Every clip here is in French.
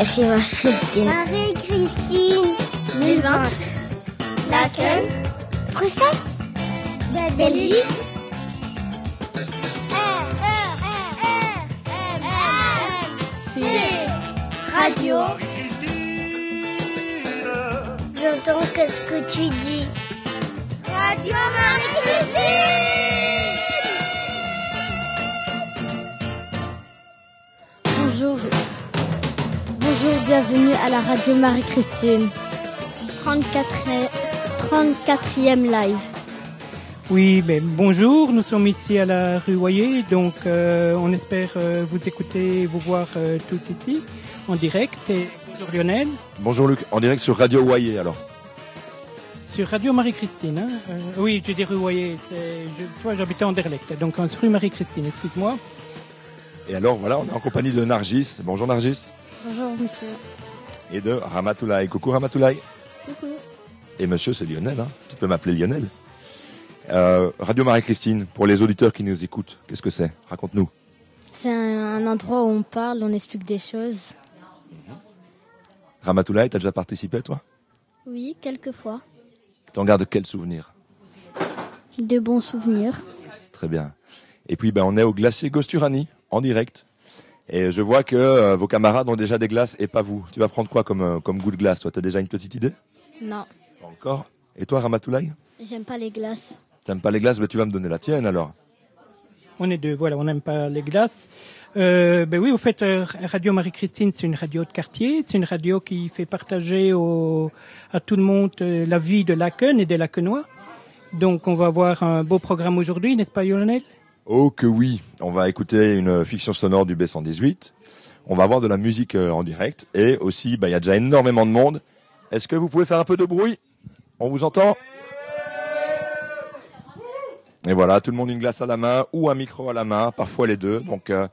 Écris Marie-Christine. Marie-Christine. 2020. Laquelle Bruxelles Belgique Radio. J'entends qu'est-ce que tu dis. Radio Marie-Christine bienvenue à la radio Marie-Christine. 34e, 34e live. Oui, ben, bonjour, nous sommes ici à la rue Royer, donc euh, on espère euh, vous écouter et vous voir euh, tous ici en direct. Et bonjour Lionel, Bonjour Luc, en direct sur Radio Wayé alors. sur Radio Marie-Christine. hein. Euh, oui, je dis rue c'est- je- toi j'habitais en Derlecht, donc en rue Marie-Christine, excuse-moi. Et alors voilà, on est en compagnie de Nargis. Bonjour Nargis. Bonjour, monsieur. Et de Ramatoulaye. Coucou Ramatoulaye. Coucou. Et monsieur, c'est Lionel, hein. tu peux m'appeler Lionel. Euh, Radio Marie-Christine, pour les auditeurs qui nous écoutent, qu'est-ce que c'est? Raconte-nous. C'est un, un endroit où on parle, on explique des choses. Ramatoulaye, t'as déjà participé toi? Oui, quelquefois. T'en gardes quel souvenir? De bons souvenirs. Très bien. Et puis ben, on est au glacier Gosturani, en direct. Et je vois que euh, vos camarades ont déjà des glaces et pas vous. Tu vas prendre quoi comme, euh, comme goût de glace Toi, t'as déjà une petite idée? Non, Pas encore. Et toi, Ramatoulaye? J'aime pas les glaces. T'aimes pas les glaces? Mais tu vas me donner la tienne alors. On est deux, voilà, on n'aime pas les glaces. Euh, ben oui, au fait, Radio Marie-Christine, c'est une radio de quartier, c'est une radio qui fait partager au, à tout le monde la vie de Laken et des Lakenois. Donc on va avoir un beau programme aujourd'hui, n'est-ce pas Lionel? Oh que oui, on va écouter une fiction sonore du B118. On va avoir de la musique euh, en direct et aussi, bah, il y a déjà énormément de monde. Est-ce que vous pouvez faire un peu de bruit? On vous entend? Et voilà, tout le monde une glace à la main ou un micro à la main, parfois les deux. Donc, euh,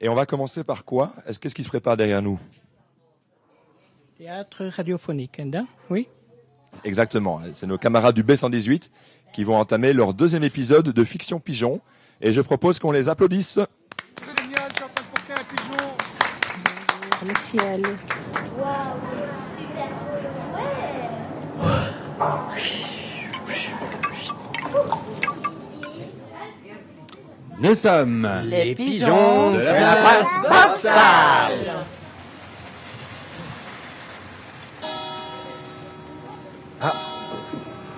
et on va commencer par quoi? Est-ce qu'est-ce qui se prépare derrière nous? Théâtre radiophonique, hein Oui Exactement, c'est nos camarades du B118 qui vont entamer leur deuxième épisode de Fiction Pigeon. Et je propose qu'on les applaudisse. Le ciel. Nous sommes Les pigeons de de la place Pascal.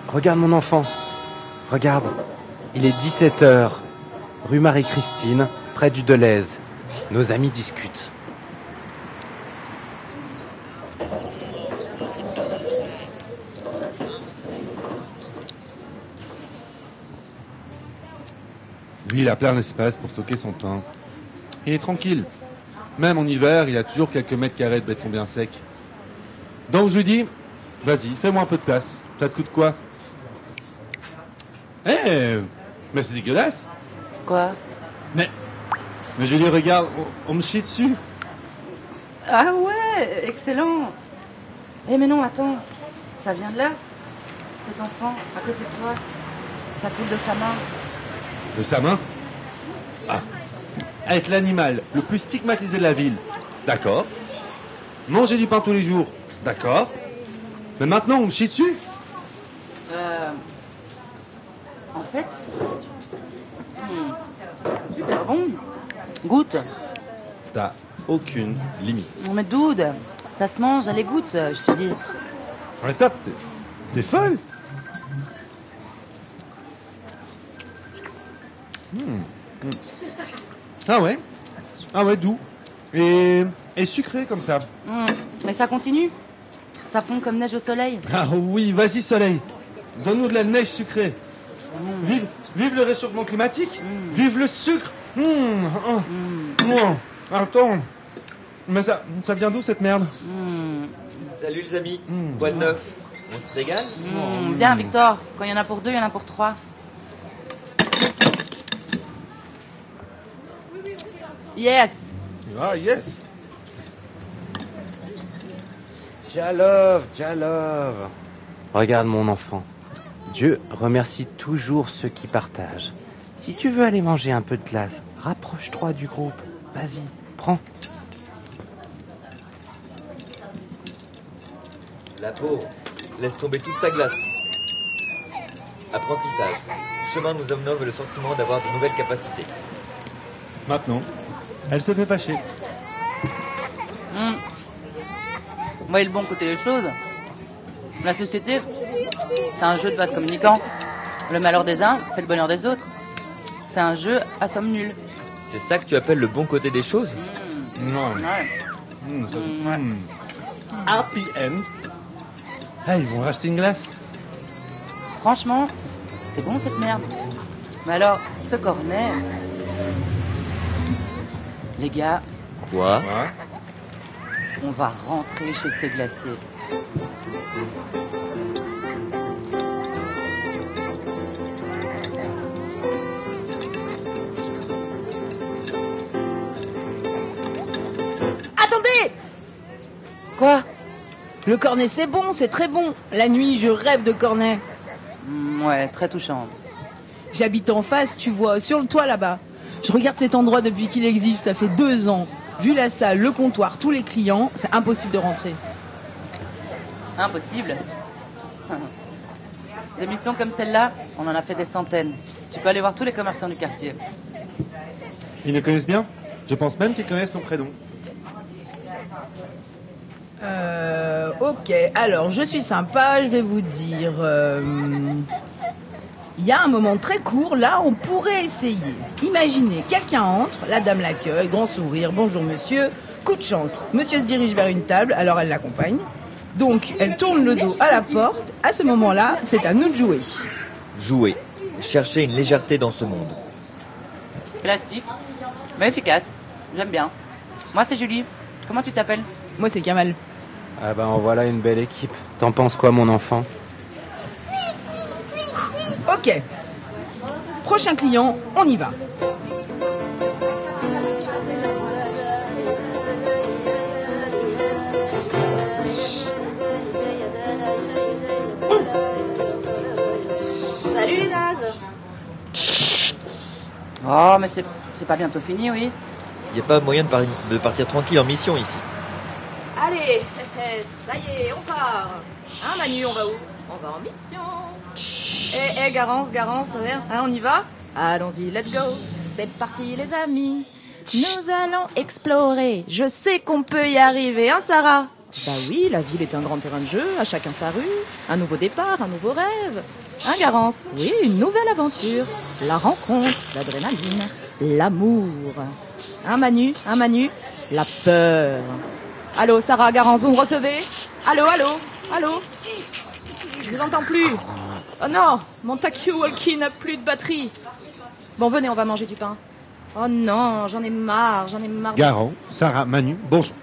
Regarde mon enfant. Regarde. Il est 17h. Rue Marie-Christine, près du Deleuze. Nos amis discutent. Lui, il a plein d'espace pour stocker son pain. Il est tranquille. Même en hiver, il a toujours quelques mètres carrés de béton bien sec. Donc je lui dis, vas-y, fais-moi un peu de place. Ça te coûte quoi? Eh, mais c'est dégueulasse. Mais, mais je lui dis, regarde, on, on me chie dessus. Ah ouais, excellent. Eh mais non, attends, ça vient de là Cet enfant, à côté de toi, ça coule de sa main. De sa main? Ah. Être l'animal le plus stigmatisé de la ville. D'accord. Manger du pain tous les jours. D'accord. Mais maintenant, on me chie dessus? Euh... En fait... c'est super bon. Goûte. T'as aucune limite. Non mais dude, ça se mange, allez goûte, je te dis. Mais stop, t'es- folle hmm. Ah ouais Ah ouais, doux. Et, et sucré comme ça. Hmm, Mais ça continue. Ça fond comme neige au soleil. Ah oui, vas-y soleil. Donne-nous de la neige sucrée. Vive, vive le réchauffement climatique. Vive le sucre. Oh, Attends. Mais ça, ça vient d'où cette merde? Salut les amis, quoi de neuf. On se régale? Viens Victor, quand il y en a pour deux, il y en a pour trois. Yes. Ah yes. Jalove, Jalove. Regarde mon enfant. Dieu remercie toujours ceux qui partagent. Si tu veux aller manger un peu de glace, rapproche-toi du groupe. Vas-y, prends. La peau laisse tomber toute sa glace. Apprentissage. Chemin nous amenant vers le sentiment d'avoir de nouvelles capacités. Maintenant, elle se fait fâcher. Hmm. Vous voyez le bon côté des choses La société, c'est un jeu de vase communicant. Le malheur des uns fait le bonheur des autres. C'est un jeu à somme nulle. C'est ça que tu appelles le bon côté des choses Non. Ouais. Mmh, ça- Mm, ouais. mmh. Happy end. Ah, ils vont racheter une glace Franchement, c'était bon cette merde. Mais alors, ce cornet. Les gars, Quoi? On va rentrer chez ce glacier. Quoi Le cornet, c'est bon, c'est très bon. La nuit, je rêve de cornet. Hmm, Ouais, très touchant. J'habite en face, tu vois, sur le toit là-bas. Je regarde cet endroit depuis qu'il existe, ça fait deux ans. Vu la salle, le comptoir, tous les clients, c'est impossible de rentrer. Impossible. Des missions comme celle-là, on en a fait des centaines. Tu peux aller voir tous les commerçants du quartier. Ils nous connaissent bien Je pense même qu'ils connaissent nos prénoms. Euh, ok, alors je suis sympa, je vais vous dire. euh, Il y a un moment très court, là, on pourrait essayer. Imaginez, quelqu'un entre, la dame l'accueille, grand sourire, bonjour monsieur, coup de chance. Monsieur se dirige vers une table, alors elle l'accompagne. Donc, elle tourne le dos à la porte. À ce moment-là, c'est à nous de jouer. Jouer. Chercher une légèreté dans ce monde. Classique, mais efficace. J'aime bien. Moi, c'est Julie. Comment tu t'appelles? Moi, c'est Kamal. Ah ben en voilà une belle équipe. T'en penses quoi mon enfant? Ok. Prochain client, on y va. Salut les nazes Oh, mais c'est c'est pas bientôt fini, oui Y a pas moyen de, par- de partir tranquille en mission ici. Allez, ça y est, on part. Hein, Manu, on va où? On va en mission. Eh, eh, Garance, Garance, hein, on y va? Allons-y, let's go. C'est parti, les amis. Nous allons explorer. Je sais qu'on peut y arriver, hein, Sarah? Bah oui, la ville est un grand terrain de jeu, à chacun sa rue. Un nouveau départ, un nouveau rêve. Hein, Garance? Oui, une nouvelle aventure. La rencontre, l'adrénaline, l'amour. Hein, Manu? Hein, Manu? La peur. Allô, Sarah Garance, vous me recevez Allô, allô, allô Je vous entends plus. Oh non, mon Takyu Walkie n'a plus de batterie. Bon, venez, on va manger du pain. Oh non, j'en ai marre, j'en ai marre. Garant, Sarah, Manu, bonjour.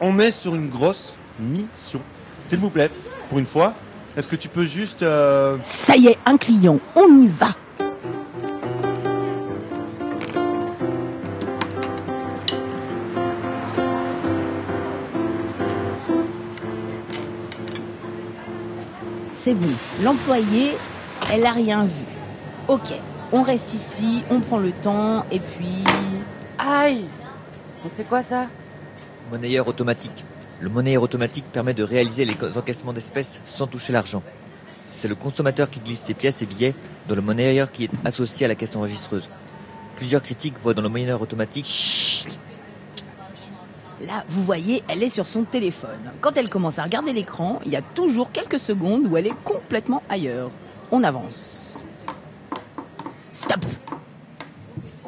On est sur une grosse mission. S'il vous plaît, pour une fois, est-ce que tu peux juste... euh, Ça y est, un client, on y va. C'est bon, l'employée, elle a rien vu. Ok, on reste ici, on prend le temps, et puis... Aïe c'est quoi ça? Monnayeur automatique. Le monnayeur automatique permet de réaliser les encaissements d'espèces sans toucher l'argent. C'est le consommateur qui glisse ses pièces et billets dans le monnayeur qui est associé à la caisse enregistreuse. Plusieurs critiques voient dans le monnayeur automatique Chut Là, vous voyez, elle est sur son téléphone. Quand elle commence à regarder l'écran, il y a toujours quelques secondes où elle est complètement ailleurs. On avance. Stop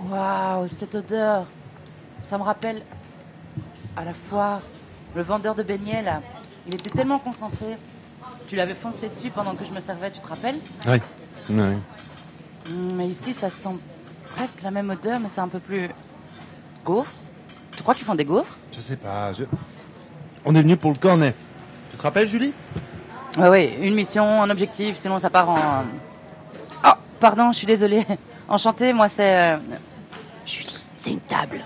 Waouh, cette odeur Ça me rappelle à la foire, le vendeur de beignets là. Il était tellement concentré. Tu l'avais foncé dessus pendant que je me servais, tu te rappelles Ouais. Ouais. Hum, Mais ici, ça sent presque la même odeur, mais c'est un peu plus. Gaufre Tu crois qu'ils font des gaufres? Je sais pas, je... On est venu pour le cornet. Tu te rappelles, Julie? Oui, oui, une mission, un objectif, sinon ça part en. Oh, pardon, je suis désolée. Enchantée, moi c'est. euh, Julie, c'est une table.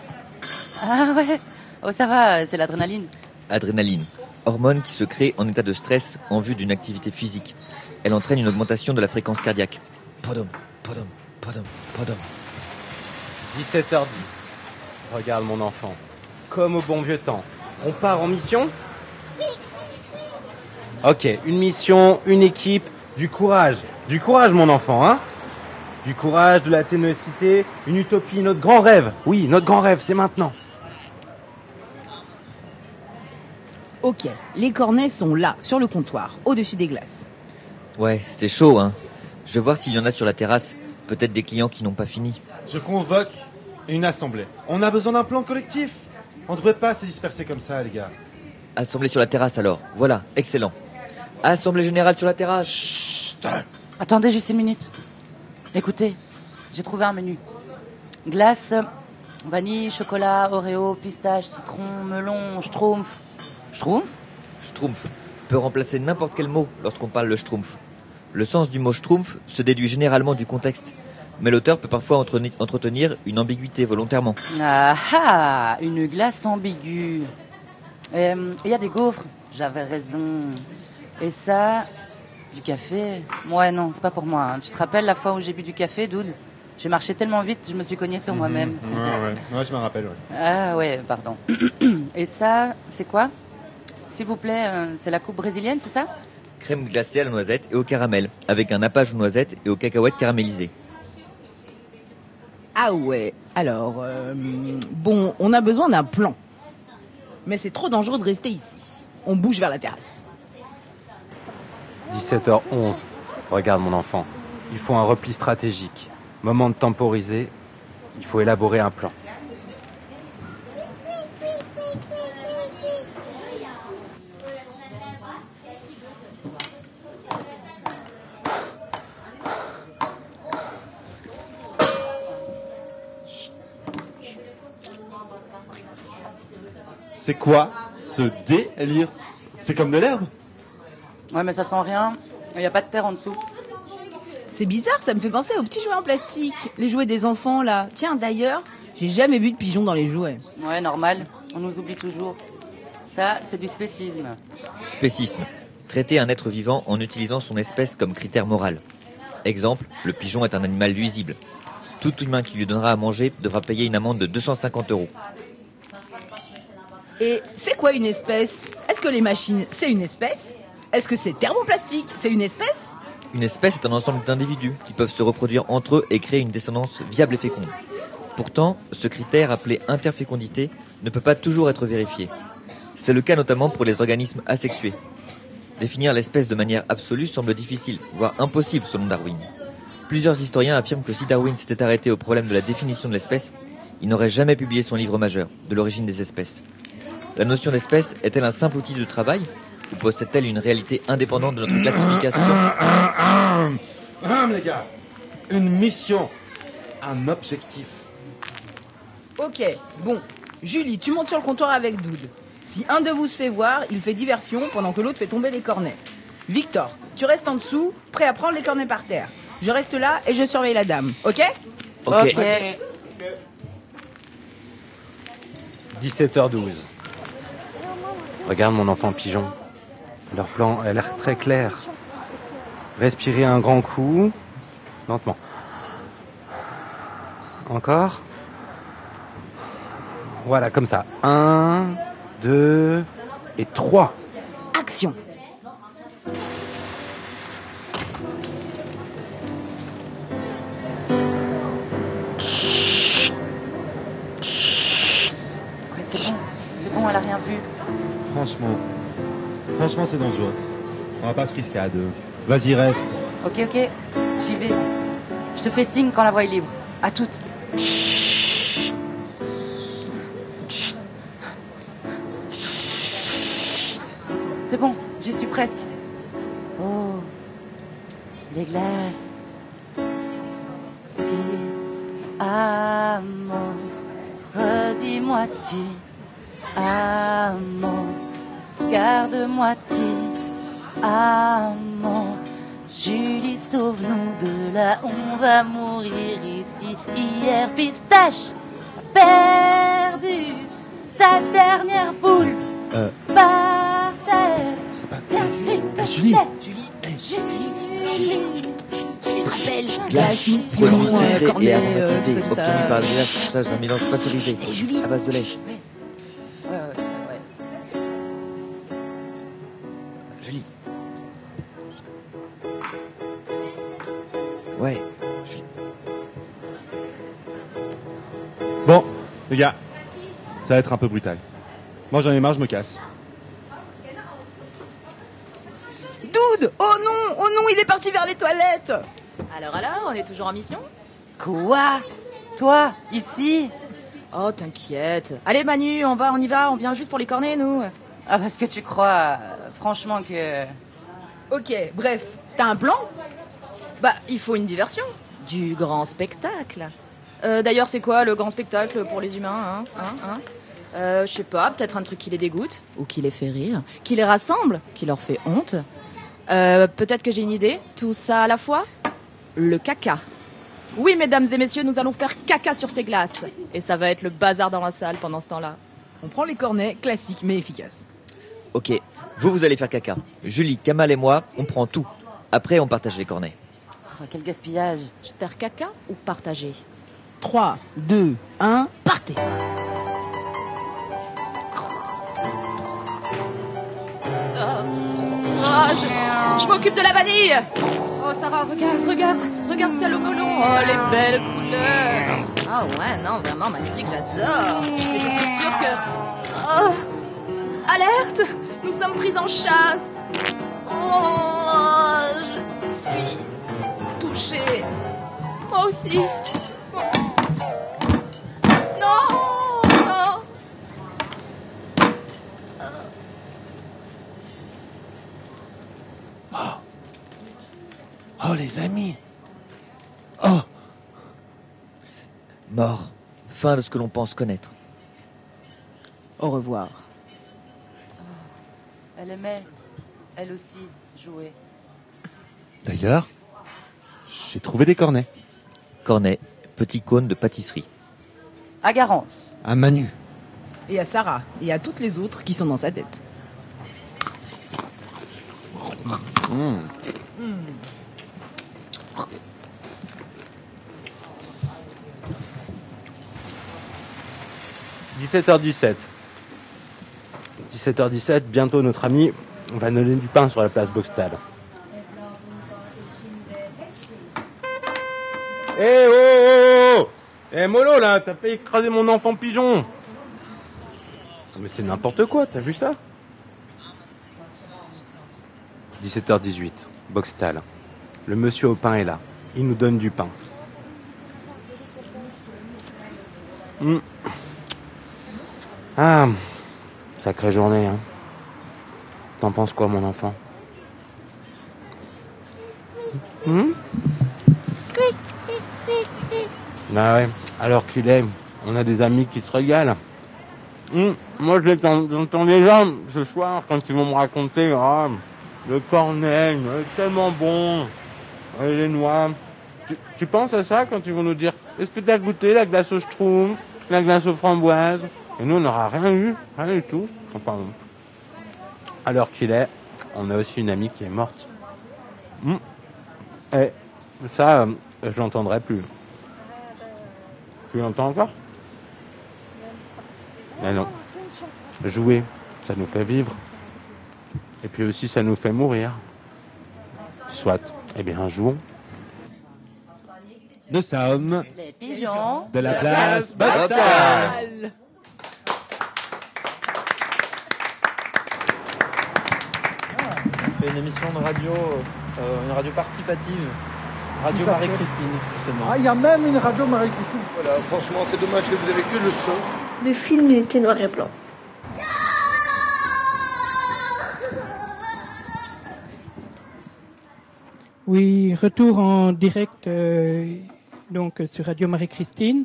Ah ouais Oh, ça va, c'est l'adrénaline. Adrénaline. Hormone qui se crée en état de stress en vue d'une activité physique. Elle entraîne une augmentation de la fréquence cardiaque. Podum, podum, podum, podum. 17h10. Regarde mon enfant. Comme au bon vieux temps. On part en mission? Ok, une mission, une équipe, du courage. Du courage, mon enfant, hein? Du courage, de la ténacité, une utopie, notre grand rêve. Oui, notre grand rêve, c'est maintenant. Ok, les cornets sont là, sur le comptoir, au-dessus des glaces. Ouais, c'est chaud, hein. Je vais voir s'il y en a sur la terrasse. Peut-être des clients qui n'ont pas fini. Je convoque une assemblée. On a besoin d'un plan collectif. On ne devrait pas se disperser comme ça, les gars. Assemblée sur la terrasse alors. Voilà, excellent. Assemblée générale sur la terrasse. Chut Attendez juste une minute. Écoutez, j'ai trouvé un menu. Glace, vanille, chocolat, oreo, pistache, citron, melon, schtroumpf. Schtroumpf? Schtroumpf peut remplacer n'importe quel mot lorsqu'on parle de schtroumpf. Le sens du mot schtroumpf se déduit généralement du contexte, mais l'auteur peut parfois entretenir une ambiguïté volontairement. Ah ah Une glace ambiguë. Euh, Il y a des gaufres. J'avais raison. Et ça, du café? Ouais, non, c'est pas pour moi. hein. Tu te rappelles la fois où j'ai bu du café, Doud? J'ai marché tellement vite, je me suis cogné sur moi-même. Ouais, ouais. Ouais, je me rappelle, ouais. Ah ouais, pardon. Et ça, c'est quoi? S'il vous plaît, euh, c'est la coupe brésilienne, c'est ça? Crème glacée à la noisette et au caramel, avec un nappage aux noisettes et aux cacahuètes caramélisées. Ah ouais, alors, euh, bon, on a besoin d'un plan. Mais c'est trop dangereux de rester ici. On bouge vers la terrasse. 17h11. Regarde, mon enfant. Il faut un repli stratégique. Moment de temporiser. Il faut élaborer un plan. C'est quoi ce délire? C'est comme de l'herbe Ouais, mais ça sent rien. Il n'y a pas de terre en dessous. C'est bizarre, ça me fait penser aux petits jouets en plastique. Les jouets des enfants, là. Tiens, d'ailleurs, j'ai jamais vu de pigeons dans les jouets. Ouais, normal. On nous oublie toujours. Ça, c'est du spécisme. Spécisme. Traiter un être vivant en utilisant son espèce comme critère moral. Exemple, le pigeon est un animal nuisible. Tout humain qui lui donnera à manger devra payer une amende de 250 euros. Et c'est quoi une espèce? Est-ce que les machines, c'est une espèce? Est-ce que c'est thermoplastique? C'est une espèce? Une espèce est un ensemble d'individus qui peuvent se reproduire entre eux et créer une descendance viable et féconde. Pourtant, ce critère appelé interfécondité ne peut pas toujours être vérifié. C'est le cas notamment pour les organismes asexués. Définir l'espèce de manière absolue semble difficile, voire impossible selon Darwin. Plusieurs historiens affirment que si Darwin s'était arrêté au problème de la définition de l'espèce, il n'aurait jamais publié son livre majeur, De l'origine des espèces. La notion d'espèce est-elle un simple outil de travail ou possède-t-elle une réalité indépendante de notre classification Hum, hum, les gars Une mission, un objectif. Ok, bon. Julie, tu montes sur le comptoir avec Doud. Si un de vous se fait voir, il fait diversion pendant que l'autre fait tomber les cornets. Victor, tu restes en dessous, prêt à prendre les cornets par terre. Je reste là et je surveille la dame, ok Ok. 17h12. Regarde mon enfant pigeon. Leur plan a l'air très clair. Respirez un grand coup. Lentement. Encore. Voilà, comme ça. Un, deux et trois. Action Mais c'est bon, c'est bon, elle a rien vu. Franchement, franchement, c'est dangereux. On va pas se risquer à deux. Vas-y, reste. Ok, ok, j'y vais. Je te fais signe quand la voie est libre. À toutes. Ti, amor. Julie, sauve-nous de là, on va mourir ici. Hier, pistache a perdu sa dernière boule Euh. par terre. Bien, s'il te Julie. plaît. Julie, Julie. rappelles Glace, mission, produit euh, cornet, euh, aromatisé, tout ça, tout ça. obtenu par le glaçage d'un mélange pasteurisé Eh, Julie. à base de lait. Ouais, Les gars, ça va être un peu brutal. Moi j'en ai marre, je me casse. Dude Oh non Oh non, il est parti vers les toilettes Alors alors, on est toujours en mission? Quoi? Toi, ici? Oh, t'inquiète. Allez Manu, on va, on y va, on vient juste pour les cornets, nous. Ah, parce que tu crois, euh, franchement, que... Ok, bref, t'as un plan? Bah, il faut une diversion. Du grand spectacle. Euh, D'ailleurs, c'est quoi le grand spectacle pour les humains, hein, hein, hein euh, Je sais pas, peut-être un truc qui les dégoûte, ou qui les fait rire, qui les rassemble, qui leur fait honte. Euh, peut-être que j'ai une idée. Tout ça à la fois Le caca. Oui, mesdames et messieurs, nous allons faire caca sur ces glaces. Et ça va être le bazar dans la salle pendant ce temps-là. On prend les cornets, classiques mais efficaces. Ok, vous, vous allez faire caca. Julie, Kamal et moi, on prend tout. Après, on partage les cornets. Oh, quel gaspillage. Faire caca ou partager? 3, 2, 1, partez. Ah, je, je m'occupe de la vanille. Oh Sarah, regarde, regarde, regarde celle au melon. Oh, les belles couleurs. Ah ouais, non, vraiment magnifique, j'adore. Et je suis sûre que... Oh Alerte Nous sommes pris en chasse. Oh Je suis touchée. Moi aussi les amis Oh Mort. Fin de ce que l'on pense connaître. Au revoir. Elle aimait, elle aussi, jouer. D'ailleurs, j'ai trouvé des cornets. Cornet, petit cône de pâtisserie. À Garance. À Manu. Et à Sarah, et à toutes les autres qui sont dans sa tête. Mmh. 17h17. 17h17, bientôt notre ami va donner du pain sur la place Boxtal. Eh oh oh oh Eh Molo là, t'as pas écrasé mon enfant pigeon Mais c'est n'importe quoi, t'as vu ça? 17h18, Boxtal. Le monsieur au pain est là. Il nous donne du pain. Hmm. Ah, sacrée journée, hein. T'en penses quoi, mon enfant? Hmm? Bah ouais, alors qu'il est, on a des amis qui se régalent. Hmm, Moi, je les j'entends déjà ce soir quand ils vont me raconter ah, le cornet, il est tellement bon, les noix. Tu, tu penses à ça quand ils vont nous dire est-ce que tu as goûté la glace au schtroumpf, la glace aux framboises? Et nous, on n'aura rien eu, rien du tout. Enfin, alors qu'il est, on a aussi une amie qui est morte. Hmm. Et ça, euh, je l'entendrai plus. Tu l'entends encore? Mais non. Jouer, ça nous fait vivre. Et puis aussi, ça nous fait mourir. Soit. Eh bien, jouons. Nous sommes Les pigeons de la place Boxtal. On fait une émission de radio, euh, une radio participative. Radio Marie-Christine, justement. Ah, il y a même une radio Marie-Christine. Voilà, franchement, c'est dommage que vous avez que le son. Le film il était noir et blanc. Oui, retour en direct euh, donc sur Radio Marie-Christine.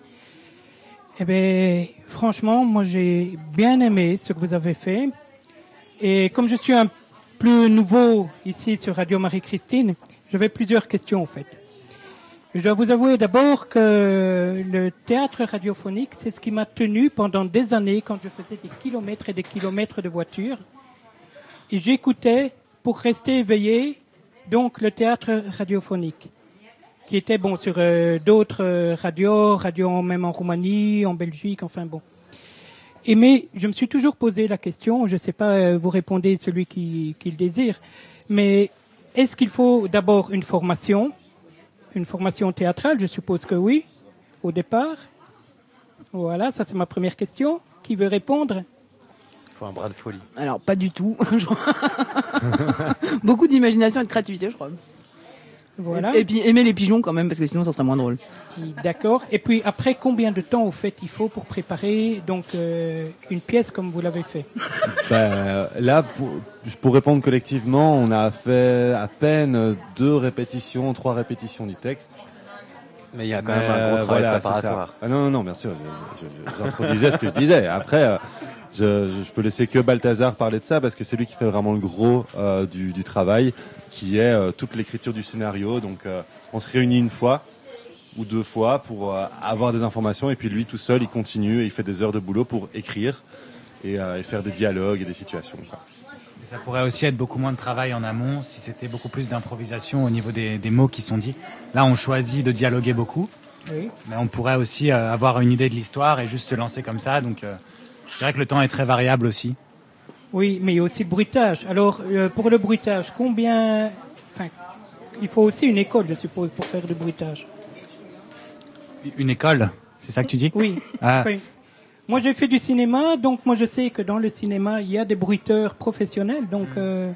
Eh bien, franchement, moi j'ai bien aimé ce que vous avez fait. Et comme je suis un peu nouveau ici sur Radio Marie-Christine, j'avais plusieurs questions en fait. Je dois vous avouer d'abord que le théâtre radiophonique, c'est ce qui m'a tenu pendant des années quand je faisais des kilomètres et des kilomètres de voiture. Et j'écoutais pour rester éveillé donc le théâtre radiophonique, qui était bon sur euh, d'autres euh, radios, radios même en Roumanie, en Belgique, enfin bon. Et mais je me suis toujours posé la question, je ne sais pas, euh, vous répondez celui qui, qui le désire, mais est-ce qu'il faut d'abord une formation, une formation théâtrale? Je suppose que oui, au départ. Voilà, ça c'est ma première question. Qui veut répondre? Il faut un bras de folie. Alors, pas du tout. Beaucoup d'imagination et de créativité, je crois. Voilà. Et, et puis aimer les pigeons quand même, parce que sinon ça serait moins drôle. D'accord. Et puis après, combien de temps au fait il faut pour préparer donc euh, une pièce comme vous l'avez fait? Ben, là, pour, pour répondre collectivement, on a fait à peine deux répétitions, trois répétitions du texte. Mais il y a quand même un gros travail c'est préparatoire. Ah non, non, non, bien sûr, je, je, je- j'introduisais ce que je disais. Après, euh, je, je peux laisser que Balthazar parler de ça parce que c'est lui qui fait vraiment le gros euh, du, du travail, qui est euh, toute l'écriture du scénario. Donc, euh, on se réunit une fois ou deux fois pour euh, avoir des informations et puis lui tout seul, il continue et il fait des heures de boulot pour écrire et, euh, et faire des dialogues et des situations. quoi. Et ça pourrait aussi être beaucoup moins de travail en amont si c'était beaucoup plus d'improvisation au niveau des, des mots qui sont dits. Là, on choisit de dialoguer beaucoup, Oui. mais on pourrait aussi euh, avoir une idée de l'histoire et juste se lancer comme ça. Donc, euh, je dirais que le temps est très variable aussi. Oui, mais il y a aussi le bruitage. Alors, euh, pour le bruitage, combien... Enfin, il faut aussi une école, je suppose, pour faire du bruitage. Une école, c'est ça que tu dis? Oui. Ah. Enfin, moi, j'ai fait du cinéma, donc moi, je sais que dans le cinéma, il y a des bruiteurs professionnels. Donc, euh,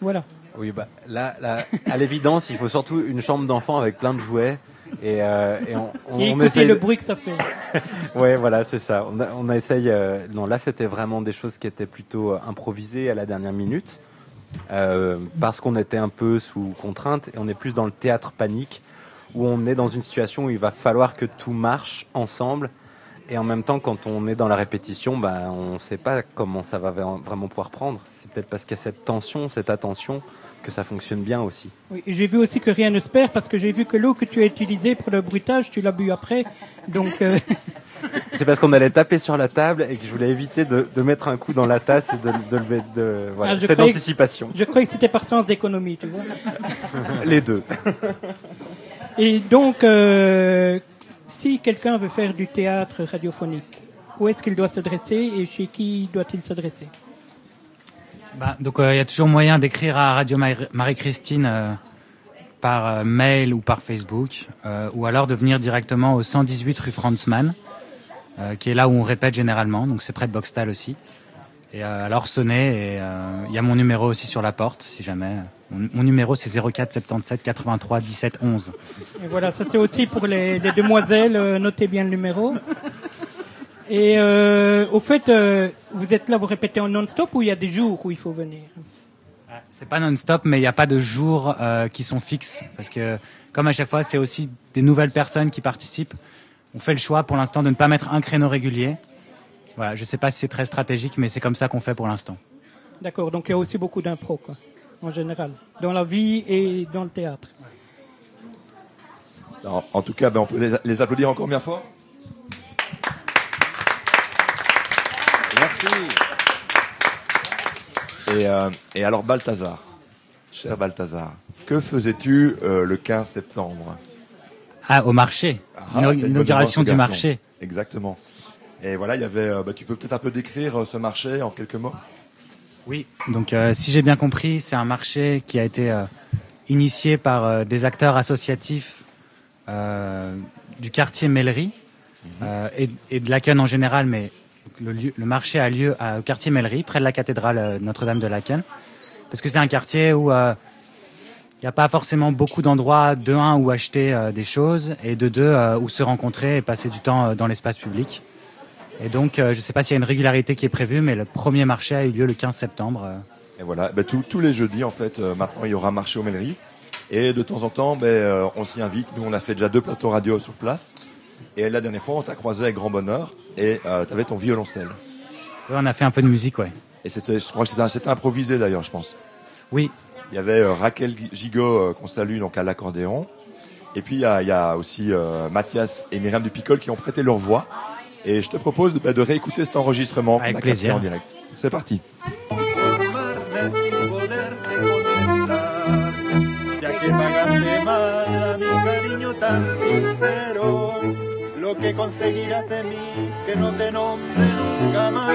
voilà. Oui, bah, là, là, à l'évidence, il faut surtout une chambre d'enfant avec plein de jouets. Et, euh, et on, on, Et on écoutez essaye le bruit que ça fait. ouais, voilà, c'est ça. On, a- on a essaye. euh, non, là, c'était vraiment des choses qui étaient plutôt euh, improvisées à la dernière minute, euh, parce qu'on était un peu sous contrainte et on est plus dans le théâtre panique, où on est dans une situation où il va falloir que tout marche ensemble. Et en même temps, quand on est dans la répétition, bah, on ne sait pas comment ça va va- vraiment pouvoir prendre. C'est peut-être parce qu'il y a cette tension, cette attention, que ça fonctionne bien aussi. Oui, j'ai vu aussi que rien ne se perd parce que j'ai vu que l'eau que tu as utilisée pour le bruitage, tu l'as bu après. Donc, euh, C'est parce qu'on allait taper sur la table et que je voulais éviter de, de mettre un coup dans la tasse et de, de le mettre de. Voilà, ah, je c'était croyais que- d'anticipation. Je croyais que c'était par sens d'économie, tu vois. Les deux. Et donc, euh, si quelqu'un veut faire du théâtre radiophonique, où est-ce qu'il doit s'adresser et chez qui doit-il s'adresser? Bah, donc euh, il y a toujours moyen d'écrire à Radio Mar- Marie-Christine euh, par euh, mail ou par Facebook, euh, ou alors de venir directement au 118 rue Franzmann, euh, qui est là où on répète généralement, donc c'est près de Boxtal aussi. Et euh, alors sonnez, et euh, il y a mon numéro aussi sur la porte, si jamais. Mon, numéro c'est 04 77 83 17 11. Et voilà, ça c'est aussi pour les, les demoiselles, euh, notez bien le numéro. Et euh, au fait, euh, vous êtes là, vous répétez en non-stop ou il y a des jours où il faut venir C'est pas non-stop, mais il n'y a pas de jours euh, qui sont fixes. Parce que, comme à chaque fois, c'est aussi des nouvelles personnes qui participent. On fait le choix pour l'instant de ne pas mettre un créneau régulier. Voilà, je sais pas si c'est très stratégique, mais c'est comme ça qu'on fait pour l'instant. D'accord, donc il y a aussi beaucoup d'impro, quoi, en général, dans la vie et dans le théâtre. En tout cas, ben, on peut les, les applaudir encore bien fort. Merci. Et, euh, et alors, Balthazar, cher Balthazar, que faisais-tu euh, le 15 septembre? Ah, au marché. Ah, Ino- quelle bonne Inauguration mémoire, du marché. Exactement. Et voilà, il y avait. euh, bah, tu peux peut-être un peu décrire euh, ce marché en quelques mots? Oui. Donc, euh, si j'ai bien compris, c'est un marché qui a été euh, initié par euh, des acteurs associatifs euh, du quartier Mellerie euh, et, et de Laken en général, mais le, marché a lieu au quartier Mellerie, près de la cathédrale euh, Notre-Dame de Laken, parce que c'est un quartier où euh, il n'y a pas forcément beaucoup d'endroits, de un, où acheter euh, des choses, et de deux, où se rencontrer et passer du temps dans l'espace public. Et donc, je ne sais pas s'il y a une régularité qui est prévue, mais le premier marché a eu lieu le 15 septembre. Et voilà, ben, tous- les jeudis, en fait, maintenant, il y aura marché aux Mêleries. Et de temps en temps, ben, on s'y invite. Nous, on a fait déjà deux plateaux radio sur place. Et la dernière fois, on t'a croisé avec grand bonheur. Et tu avais ton violoncelle. Ouais, on a fait un peu de musique, ouais. Et c'était, je crois que c'était, c'était improvisé d'ailleurs, je pense. Oui. Il y avait euh, Raquel Gigot, euh, qu'on salue, donc à l'accordéon. Et puis, il y a, il y a aussi euh, Mathias et Myriam Dupicol qui ont prêté leur voix. Et je te propose de, ben, de réécouter cet enregistrement. Avec plaisir. en direct. C'est parti. Conseguirás de mí, que no te nombre nunca más.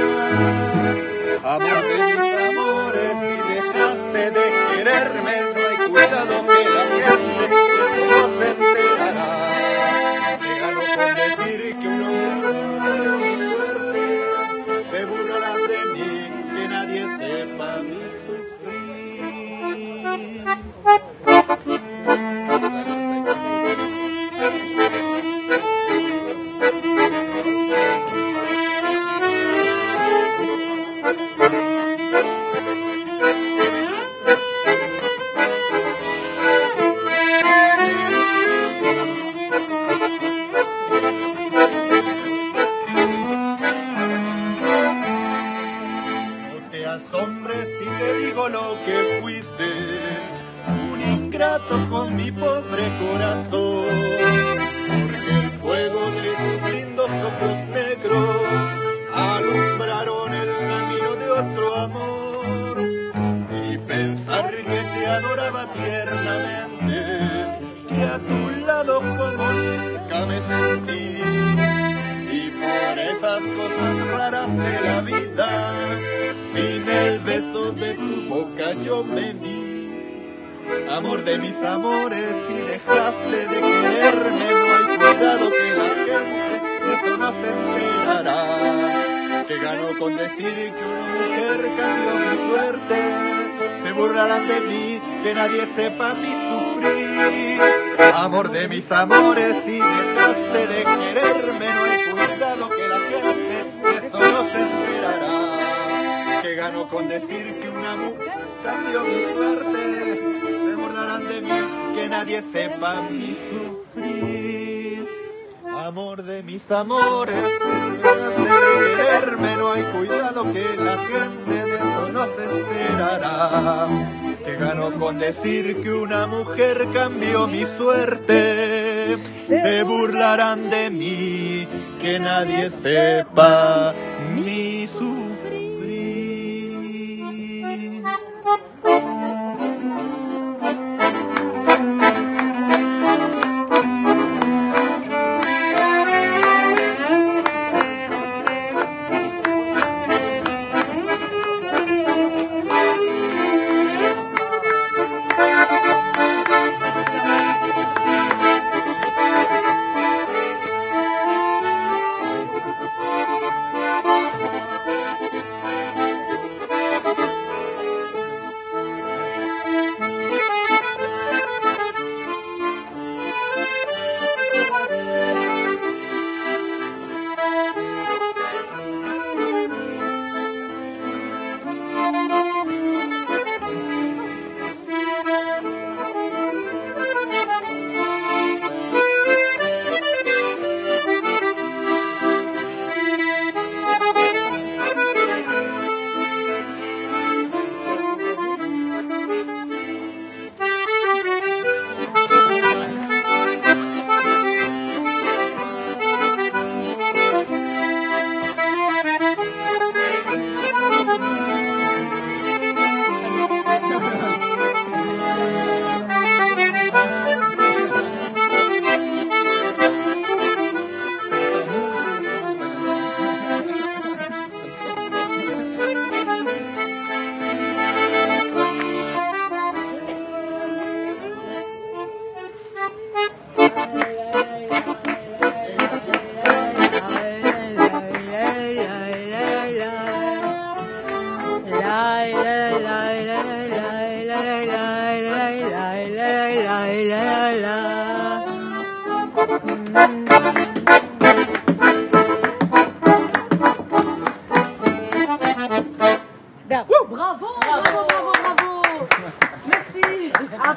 Amor de mis amores, si dejaste de quererme, no hay cuidado que la gente pensar que te adoraba tiernamente, que a tu lado como nunca me sentí y por esas cosas raras de la vida, sin el beso de tu boca yo me vi. Amor de mis amores, si dejaste de quererme, no hay cuidado que la gente eso no se enterará. Que ganó con decir que una mujer cambió mi suerte. Se burlarán de mí, que nadie sepa mi sufrir. Amor de mis amores, si dejaste de quererme, no hay cuidado que la gente eso no se enterará. Que ganó con decir que una mujer cambió mi suerte. Se burlarán de mí, que nadie sepa mi sufrir. Amor de mis amores, quererme, no hay cuidado que la gente de eso no se enterará. Que ganó con decir que una mujer cambió mi suerte. Se burlarán de mí, que nadie sepa mi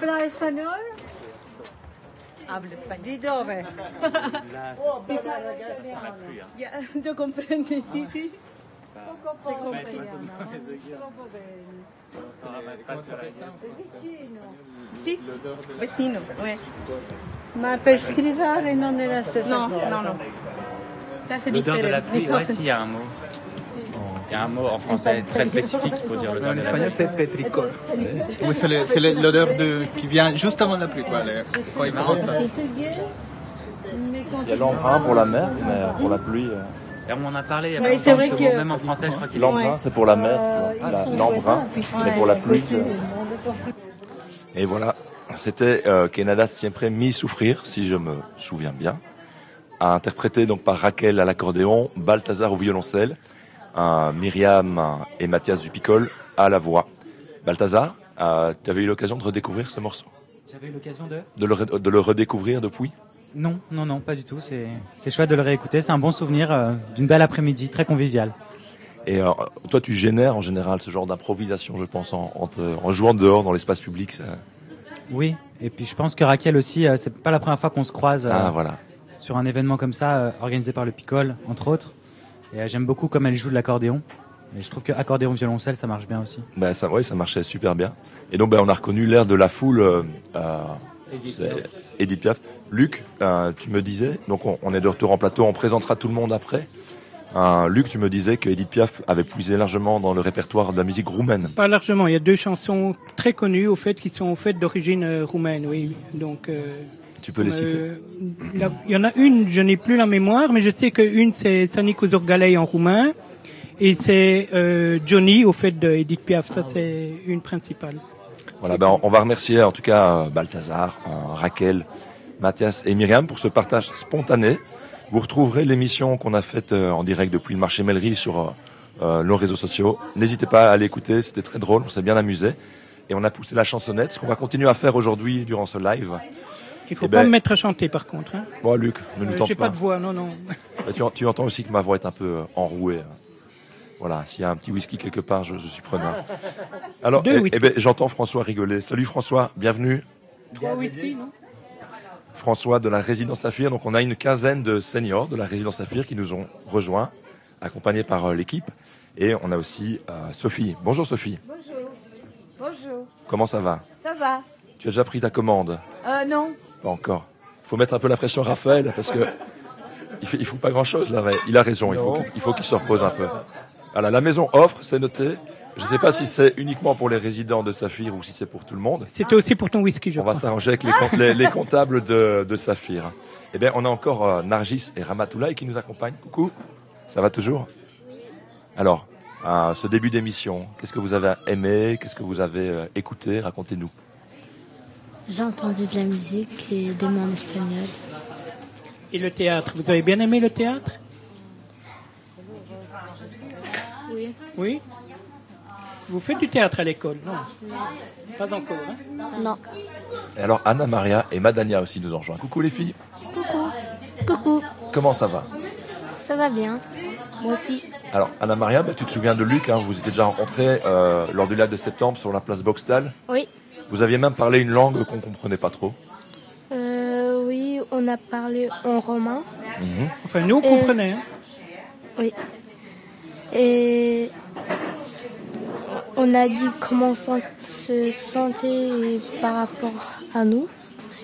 Habla espagnol? Habla espagnol. Di dove? Ya, Yo comprendo, sì, sì. Poco poco. Troppo bene. Vicino. Sì, vicino, ouais. Ma per scrivere non è la stessa No, cosa. no, no. Ça, c'est L'odeur de la différent. pluie, ouais, si, il y a un mot. Il y a un mot en français très spécifique pour dire l'odeur En de la espagnol, pluie. c'est petricor. Oui, c'est l'odeur de- qui vient juste avant la pluie. Quoi, quand il y a l'emprunt pour la mer, mais pour la pluie. euh, Et on en a parlé il y a pas c'est longtemps vrai que- même en français, je crois qu'il L'emprunt, c'est pour la mer, Euh, puis- mais ouais, pour la pluie. Et voilà, c'était euh, Kenada Siempre Mi Souffrir, si je me souviens bien, interprété donc par Raquel à l'accordéon, Balthazar au violoncelle, Myriam et Mathias Dupicol à la voix. Balthazar, euh, tu avais eu l'occasion de redécouvrir ce morceau? J'avais eu l'occasion de? De le, re- de le redécouvrir depuis? Non, non, non, pas du tout. C'est chouette de le réécouter. C'est un bon souvenir euh, d'une belle après-midi, très convivial. Et toi, tu génères en général ce genre d'improvisation, je pense, en, en, te- en jouant dehors dans l'espace public. ça- Oui, et puis je pense que Raquel aussi, euh, c'est pas la première fois qu'on se croise euh, Ah, voilà. sur un événement comme ça, organisé par le Picole, entre autres. Et euh, j'aime beaucoup comme elle joue de l'accordéon. Et je trouve que accordéon violoncelle, ça marche bien aussi. Ben ça, ouais, ça marchait super bien. Et donc, ben, on a reconnu l'air de la foule. Euh, euh, Edith Piaf. Luc, euh, tu me disais, donc on, on est de retour en plateau, on présentera tout le monde après. Euh, Luc, tu me disais que Edith Piaf avait puisé largement dans le répertoire de la musique roumaine. Pas largement. Il y a deux chansons très connues au fait qui sont au fait d'origine roumaine. Oui. Donc. euh, Tu peux les citer euh, la- Il y en a une, je n'ai plus la mémoire, mais je sais que une c'est Sani Kuzurgalei en roumain et c'est euh, Johnny au fait de Edith Piaf. Ça c'est une principale. Voilà, ben, on- va remercier en tout cas euh, Balthazar, Raquel, Mathias et Myriam pour ce partage spontané. Vous retrouverez l'émission qu'on a faite en direct depuis le marché Mellerie sur euh, nos réseaux sociaux. N'hésitez pas à aller écouter, c'était très drôle, on s'est bien amusé. Et on a poussé la chansonnette, ce qu'on va continuer à faire aujourd'hui durant ce live. Il faut Eh pas ben, me mettre à chanter par contre. Hein. Bon, Luc, ne nous Euh, tente J'ai pas. pas de voix, non, non. Bah, tu, en- tu entends aussi que ma voix est un peu euh, enrouée. Voilà, s'il y a un petit whisky quelque part, je, je suis preneur. Alors, Deux eh- whisky. eh ben, j'entends François rigoler. Salut François, bienvenue. Trois whisky, non François de la résidence Saphir. Donc, on a une quinzaine de seniors de la résidence Saphir qui nous ont rejoints, accompagnés par euh, l'équipe. Et on a aussi euh, Sophie. Bonjour Sophie. Bonjour. Bonjour. Comment ça va? Ça va Tu as déjà pris ta commande? Euh, non. Pas encore. Il faut mettre un peu la pression à Raphaël parce que il il faut pas grand chose là. mais il a raison. Il faut, qu'il- il faut qu'il se repose un peu. Voilà, la maison offre, c'est noté. Je ne sais pas si c'est uniquement pour les résidents de Saphir ou si c'est pour tout le monde. C'était aussi pour ton whisky, je On va crois. s'arranger avec les, com- les- les comptables de, de Saphir. Eh bien, on a encore euh, Nargis et Ramatoulaye qui nous accompagnent. Coucou, ça va toujours? Alors, à ce début d'émission, qu'est-ce que vous avez aimé? Qu'est-ce que vous avez euh, écouté? Racontez-nous. J'ai entendu de la musique et des mots en espagnol. Et le théâtre, vous avez bien aimé le théâtre? Oui. Oui? Vous faites du théâtre à l'école, non? Pas encore, hein? Non. Et alors, Anna Maria et Madania aussi nous ont. Coucou les filles, Coucou. Coucou. comment ça va? Ça va bien. Moi aussi. Alors, Anna Maria, bah, tu te souviens de Luc, hein, vous vous étiez déjà rencontrés euh, lors du live de septembre sur la place Boxtal? Oui. Vous aviez même parlé une langue qu'on comprenait pas trop. Euh, oui, on a parlé en romain. Mhm. Enfin, nous, on Et- comprenait. hein. Oui. Et on a dit comment on se sentait par rapport à nous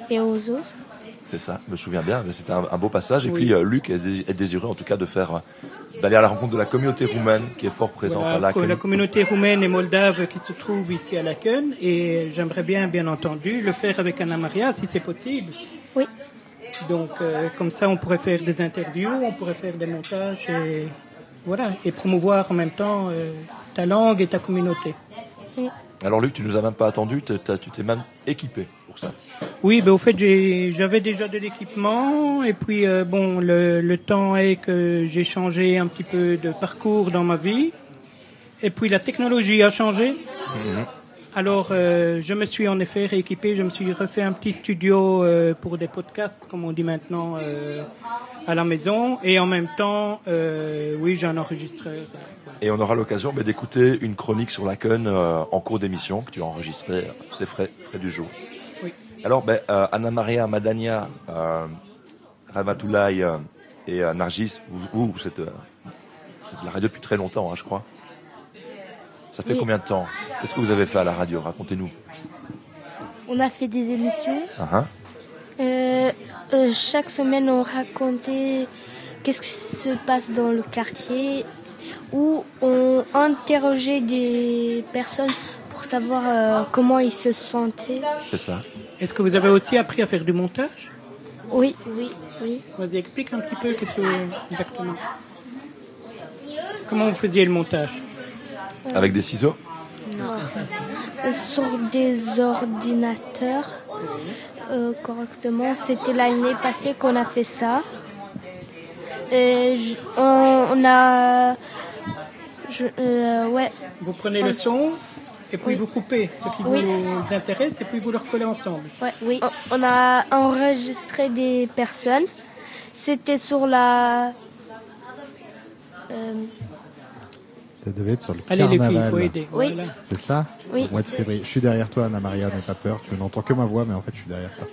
et aux autres. C'est ça, je me souviens bien. mais C'était un, un beau passage. Et Oui. puis euh, Luc est, dés- est désireux en tout cas de faire euh, d'aller à la rencontre de la communauté roumaine qui est fort présente Voilà, à la co- la communauté roumaine et moldave qui se trouve ici à Laken. Et j'aimerais bien, bien entendu, le faire avec Anna Maria, si c'est possible. Oui. Donc, euh, comme ça, on pourrait faire des interviews, on pourrait faire des montages et, voilà, et promouvoir en même temps euh, ta langue et ta communauté. Alors Luc, tu nous as même pas attendu, tu t'es même équipé ça. Oui, ben, au fait, j'avais déjà de l'équipement et puis euh, bon, le, le temps est que j'ai changé un petit peu de parcours dans ma vie et puis la technologie a changé. Alors, euh, je me suis en effet rééquipé, je me suis refait un petit studio euh, pour des podcasts, comme on dit maintenant, euh, à la maison et en même temps, oui, j'ai un enregistreur. Et on aura l'occasion bah, d'écouter une chronique sur la en cours d'émission que tu as enregistrée. C'est frais, frais du jour. Alors, ben, euh, Anna Maria, Madania, euh, Ramatoulaye euh, et euh, Nargis, vous, vous, vous êtes, euh, vous êtes de la radio depuis très longtemps, hein, je crois. Ça fait Oui. combien de temps? Qu'est-ce que vous avez fait à la radio? Racontez-nous. On a fait des émissions. Ah, hein chaque semaine, on racontait qu'est-ce qui se passe dans le quartier, où on interrogeait des personnes pour savoir comment ils se sentaient. C'est ça. Est-ce que vous avez aussi appris à faire du montage Oui, oui, oui. Vas-y, explique un petit peu qu'est-ce que exactement. Comment vous faisiez le montage Avec des ciseaux Euh, Sur des ordinateurs, euh, correctement. C'était l'année passée qu'on a fait ça. Et je- on, on a. je- euh, ouais. Vous prenez le son et puis Oui. vous coupez ce qui Oui. vous intéresse et puis vous le recollez ensemble. Ouais, oui. On, on a enregistré des personnes. C'était sur la. euh, Ça devait être sur le Allez, les filles, faut aider, Oui. voilà. C'est ça Oui. Au mois de février. Je suis derrière toi, Anna Maria, n'aie pas peur. Tu n'entends que ma voix, mais en fait, je suis derrière toi.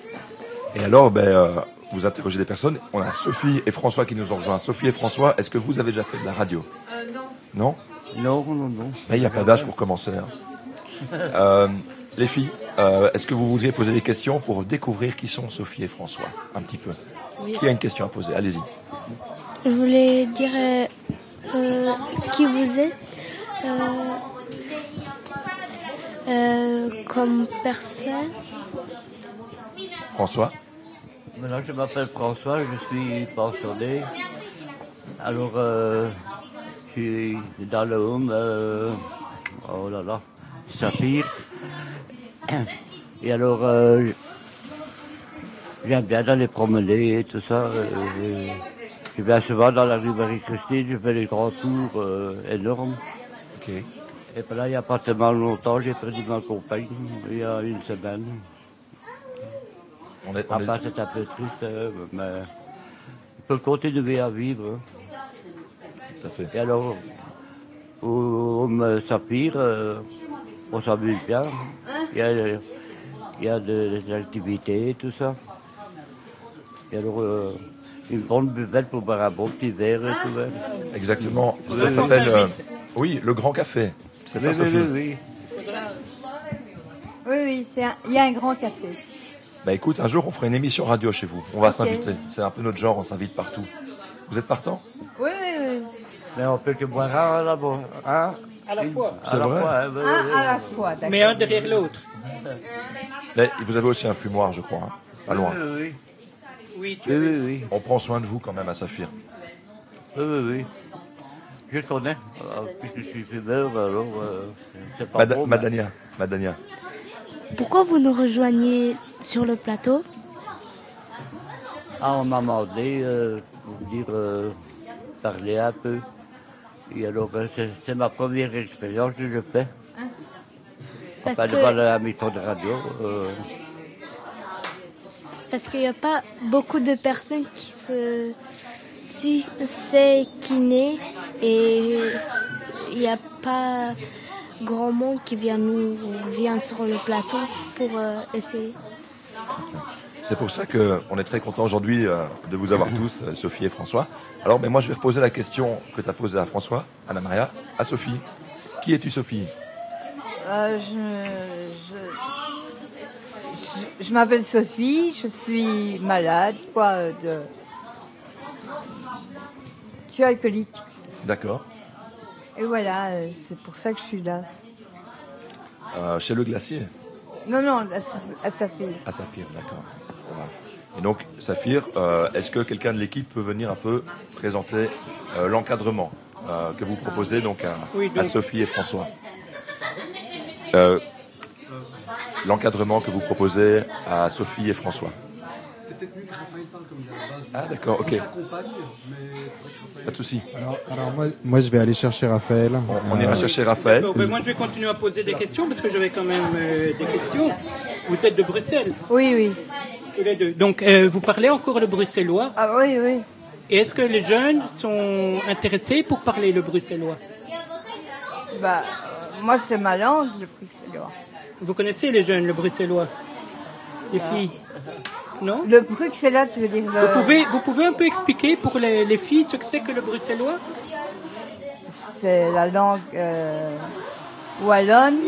Et alors, ben, euh, vous interrogez des personnes. On a Sophie et François qui nous ont rejoints. Sophie et François, est-ce que vous avez déjà fait de la radio? Euh, non. Non? Non, non, non. Mais Il n'y a pas d'âge pour commencer. hein. Euh, les filles, euh, est-ce que vous voudriez poser des questions pour découvrir qui sont Sophie et François Un petit peu? Oui. Qui a une question à poser? Allez-y. Je voulais dire euh, qui vous êtes euh, euh, comme personne. François Maintenant, je m'appelle François, je suis pensionné. Alors, euh, je suis dans le home, euh, oh là là, Saphir. Et alors, euh, j'aime bien d'aller promener et tout ça. euh, je- vais souvent dans la rue Marie-Christine, je fais les grands tours euh, énormes. Et puis là, il n'y a pas tellement longtemps, j'ai perdu ma compagne, il y a une semaine. On est, on enfin, c'est un peu triste, euh, mais il peut continuer à vivre. Tout à fait. Et alors, au Home Saphir, euh, on s'amuse bien. Il y a, il y a des des activités et tout ça. Et alors, euh, une grande buvette pour boire un bon petit verre et tout. hein. Exactement. Oui, Ça oui. s'appelle. euh, oui, le grand café. C'est ça, Oui, Sophie oui, oui. Oui, oui, c'est un- il y a un grand café. Bah écoute, un jour on fera une émission radio chez vous. On va s'inviter. C'est un peu notre genre, on s'invite partout. Vous êtes partant? Oui, oui, oui. Mais on peut que boire un là-bas. Hein? À la fois. C'est vrai fois, Un à la oui. fois, d'accord. Mais un derrière l'autre. Mais vous avez aussi un fumoir, je crois. hein. Pas loin. Oui, oui, Oui, oui. oui, oui. On prend soin de vous quand même à Saphir. Oui, oui, oui. Je connais. Euh, Puisque je suis fumeur, alors euh, c'est pas Mada- bon, mais- Madania, Madania. Pourquoi vous nous rejoignez sur le plateau? Ah, on m'a demandé euh, pour dire, euh, parler un peu. Et alors, euh, c'est ma première expérience que je fais. Parce Enfin, que- devant la mi-temps de radio. euh, Parce qu'il n'y a pas beaucoup de personnes qui se. Si c'est kiné et il n'y a pas grand monde qui vient nous vient sur le plateau pour euh, essayer. C'est pour ça qu'on est très content aujourd'hui euh, de vous avoir tous, euh, Sophie et François. Alors, mais moi, je vais reposer la question que tu as posée à François, Anna Maria, à Sophie. Qui es-tu, Sophie? Euh, je je, je, je m'appelle Sophie, je suis malade, quoi, de. Je suis alcoolique. D'accord. Et voilà, c'est pour ça que je suis là. Euh, Chez le glacier, Non, non, à, à sa fille. à Saphir, d'accord. Et donc, Saphir, euh, est-ce que quelqu'un de l'équipe peut venir un peu présenter euh, l'encadrement euh, que vous proposez donc à, Oui, donc- à Sophie et François? Euh, L'encadrement que vous proposez à Sophie et François. C'est peut-être mieux que Raphaël parle comme il à la base. Ah, d'accord, ok. Mais Raphaël- Pas de souci. Alors, alors moi, moi, je vais aller chercher Raphaël. on ira chercher Raphaël. Bon, ben, moi, je vais continuer à poser des questions parce que j'avais quand même euh, des questions. Vous êtes de Bruxelles? Oui, oui. Tous les deux. Donc, euh, vous parlez encore le bruxellois Ah oui, oui. Et est-ce que les jeunes sont intéressés pour parler le bruxellois Bah, euh, moi, c'est ma langue, le bruxellois. Vous connaissez les jeunes, le bruxellois Les filles Non Le bruxellois, tu veux dire le... vous, pouvez, vous pouvez un peu expliquer pour les, les filles ce que c'est que le bruxellois C'est la langue euh, wallonne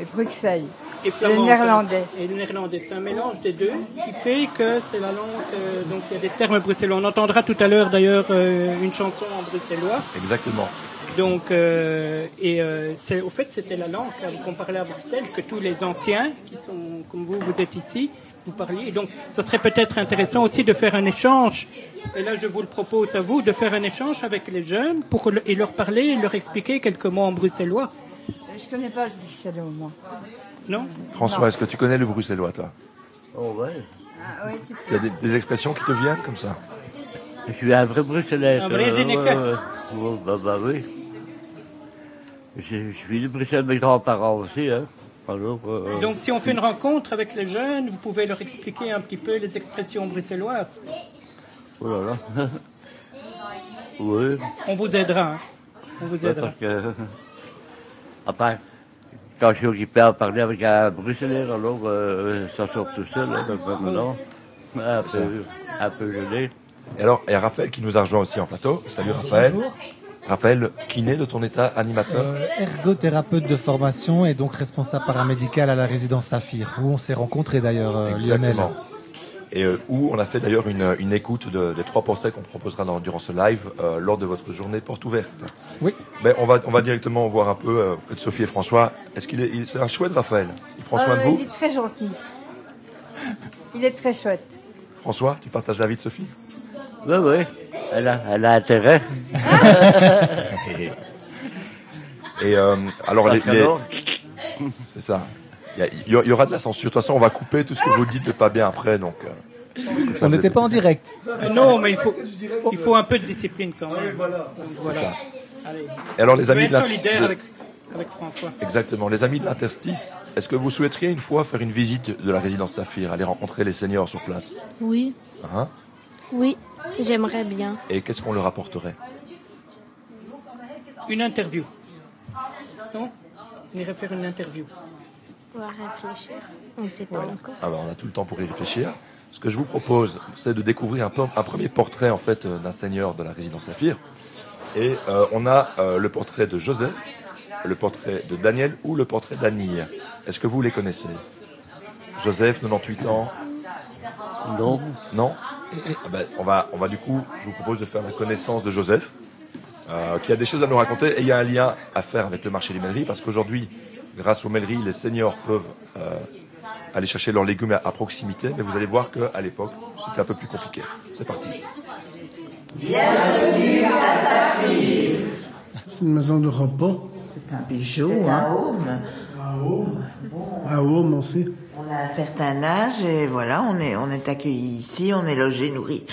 et Bruxelles. Et flamand, Le néerlandais. Et le néerlandais, c'est un mélange des deux qui fait que c'est la langue. euh, donc il y a des termes bruxellois. On entendra tout à l'heure d'ailleurs euh, une chanson en bruxellois. Exactement. Donc, euh, et euh, c'est, au fait, c'était la langue qu'on parlait à Bruxelles, que tous les anciens, qui sont comme vous, vous êtes ici, vous parliez. Donc, ça serait peut-être intéressant aussi de faire un échange. Et là, je vous le propose à vous, de faire un échange avec les jeunes pour le- et leur parler, et leur expliquer quelques mots en bruxellois. Je connais pas le bruxellois, moi. Non François, est-ce que tu connais le bruxellois, toi Oh ouais. Ah, ouais, tu as des, des expressions qui te viennent comme ça Je suis un vrai Bruxellois. Un vrai euh, ouais, ouais. Ouais, bah, bah oui. Je, je suis de Bruxelles, mes grands-parents aussi. Hein. Alors, euh, Donc, si on fait une rencontre avec les jeunes, vous pouvez leur expliquer un petit peu les expressions bruxelloises. Oh là là. oui. On vous aidera. hein. On vous Ouais, aidera. parce que, après, quand je suis occupé à parler avec un Bruxellois, alors euh, ça sort tout seul. Hein, donc maintenant, un peu, un peu gelé. Et alors, il y a Raphaël qui nous a rejoint aussi en plateau. Salut Raphaël. Bonjour. Raphaël Kiné, de ton état animateur Euh, ergothérapeute de formation et donc responsable paramédical à la résidence Saphir, où on s'est rencontrés d'ailleurs, euh, Lionel. Exactement. Et euh, où on a fait d'ailleurs une, une écoute de- des trois portraits qu'on proposera dans- durant ce live euh, lors de votre journée porte ouverte. Oui. Ben, on, va, on va directement voir un peu euh, près de Sophie et François. Est-ce qu'il est, il- c'est un chouette Raphaël Il prend soin de Euh, vous Il est très gentil. Il est très chouette. François, tu partages l'avis de Sophie? Oui, oui. Elle a, elle a intérêt. Et euh, alors, les, les- c'est ça. Il y, aura de la censure. De toute façon, on va couper tout ce que vous dites de pas bien après. Donc, euh, On vous n'était pas en direct. Euh, non, mais il faut, il faut un peu de discipline quand même. Ça. Allez. Et alors, les amis de solidaire de- avec, avec François. Exactement. Les amis de l'interstice, est-ce que vous souhaiteriez une fois faire une visite de la résidence Saphir, aller rencontrer les seniors sur place? Oui, Hein? Oui, j'aimerais bien. Et qu'est-ce qu'on leur apporterait? Une interview. Non? On irait faire une interview. On va réfléchir. On ne sait pas encore. Ah ben, On a tout le temps pour y réfléchir. Ce que je vous propose, c'est de découvrir un, peu, un premier portrait en fait euh, d'un seigneur de la résidence Saphir. Et euh, on a euh, le portrait de Joseph, le portrait de Daniel ou le portrait d'Annie. Est-ce que vous les connaissez? Joseph, 98 ans Non. Non? Ah ben, on, va, on va du coup, je vous propose de faire la connaissance de Joseph, euh, qui a des choses à nous raconter. Et il y a un lien à faire avec le marché des mêleries, parce qu'aujourd'hui, grâce aux mêleries, les seniors peuvent euh, aller chercher leurs légumes à, à proximité. Mais vous allez voir qu'à l'époque, c'était un peu plus compliqué. C'est parti. Bienvenue à Saphir. C'est une maison de repos. C'est un bijou, hein. Un home. Un home aussi. On a un certain âge et voilà, on est, on est accueillis ici, on est logé, nourri.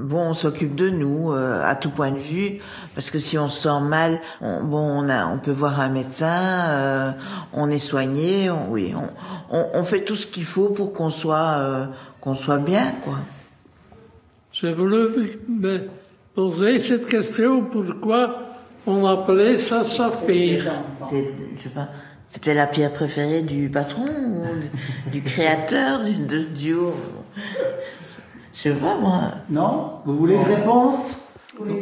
Bon, on s'occupe de nous euh, à tout point de vue, parce que si on se sent mal, on, bon, on a, on peut voir un médecin, euh, on est soigné, on- oui, on, on, on fait tout ce qu'il faut pour qu'on soit, euh, qu'on soit bien, quoi. J'ai voulu me poser cette question pourquoi on appelait ça saphir? C'est- je sais pas, C'était la pierre préférée du patron ou du créateur du, de- du Je sais pas moi. Non? Vous voulez une réponse?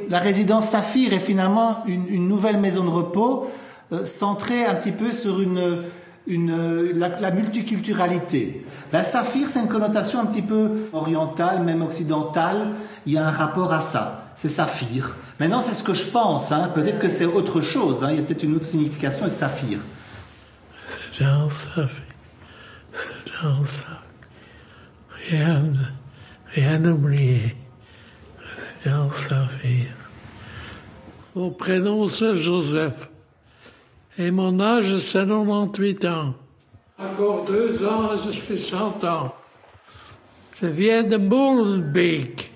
La résidence Saphir est finalement une, une nouvelle maison de repos euh, centrée un petit peu sur une, une, la, la multiculturalité. La Saphir, c'est une connotation un petit peu orientale, même occidentale. Il y a un rapport à ça. C'est Saphir. Maintenant, c'est ce que je pense. hein. Peut-être que c'est autre chose. hein. Il y a peut-être une autre signification avec Saphir. C'est Jean Saphir. C'est Jean Saphir. Rien, rien oublié. Jean Saphir. Mon prénom, c'est Joseph. Et mon âge, c'est 98 ans. Encore deux ans, je suis 100 ans. Je viens de Molenbeek,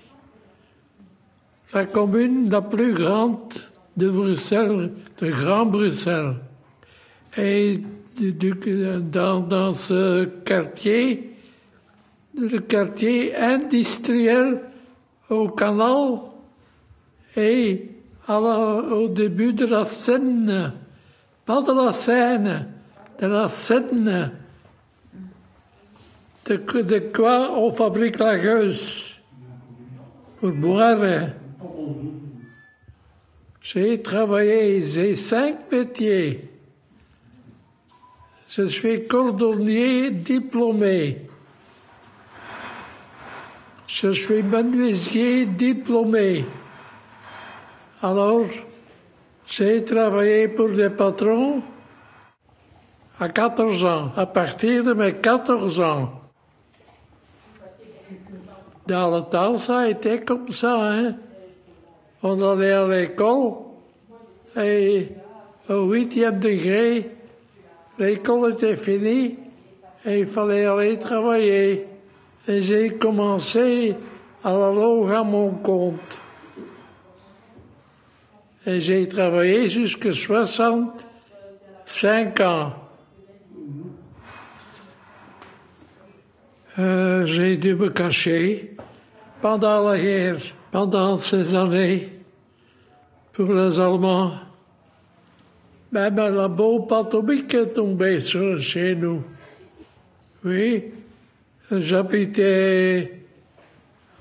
la commune la plus grande de Bruxelles, de Grand Bruxelles. Et dans, dans ce quartier, le quartier industriel au canal et au début de la Seine, pas de la Seine, de la Seine, de, de quoi on fabrique la gueuse pour boire. J'ai travaillé, j'ai cinq métiers. Je suis cordonnier diplômé. Je suis menuisier diplômé. Alors, j'ai travaillé pour des patrons à 14 ans, à partir de mes 14 ans. Dans le temps, ça a été comme ça, hein. On allait à l'école et au huitième degré, l'école était finie et il fallait aller travailler. Et j'ai commencé à la loge à mon compte. Et j'ai travaillé jusqu'à 65 ans. Euh, j'ai dû me cacher pendant la guerre, pendant ces années, pour les Allemands. Même la bombe atomique est tombée sur, chez nous. Oui, j'habitais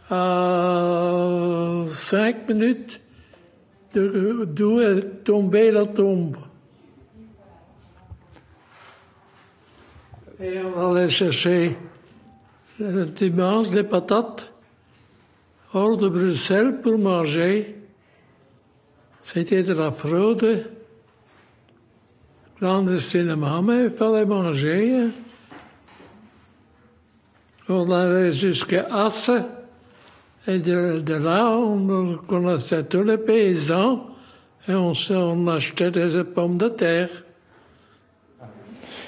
à cinq minutes d'où est tombée la tombe. Et on allait chercher le dimanche des patates hors de Bruxelles pour manger. C'était de la fraude clandestinement, mais il fallait manger. On allait jusqu'à Asse, et de, là, on connaissait tous les paysans, et on, on achetait des pommes de terre.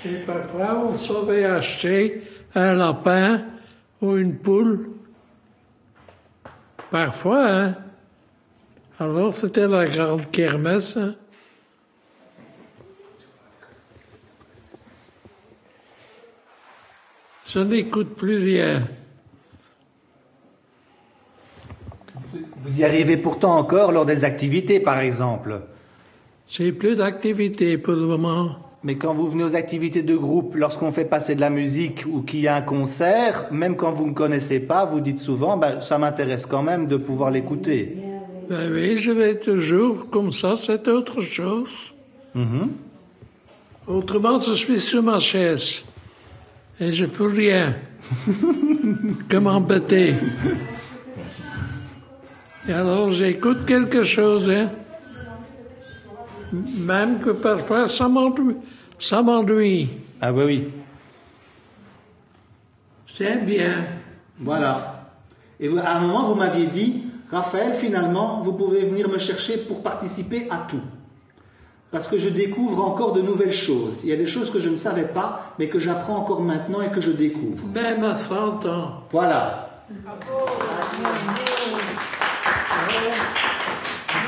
Et parfois, on savait acheter un lapin ou une poule. Parfois, hein. Alors, c'était la grande kermesse. hein. Je n'écoute plus rien. Vous y arrivez pourtant encore lors des activités, par exemple. J'ai plus d'activité pour le moment. Mais quand vous venez aux activités de groupe, lorsqu'on fait passer de la musique ou qu'il y a un concert, même quand vous ne connaissez pas, vous dites souvent, ben, ça m'intéresse quand même de pouvoir l'écouter. Ben oui, je vais toujours comme ça, c'est autre chose. Mhm. Autrement, je suis sur ma chaise. Et je fais rien. que m'embêter. Et alors, j'écoute quelque chose, hein. Même que parfois, ça m'ennuie. Ah oui, oui. J'aime bien. Voilà. Et vous- à un moment, vous m'aviez dit, Raphaël, finalement, vous pouvez venir me chercher pour participer à tout. Parce que je découvre encore de nouvelles choses. Il y a des choses que je ne savais pas, mais que j'apprends encore maintenant et que je découvre. Même à 100 ans. Voilà.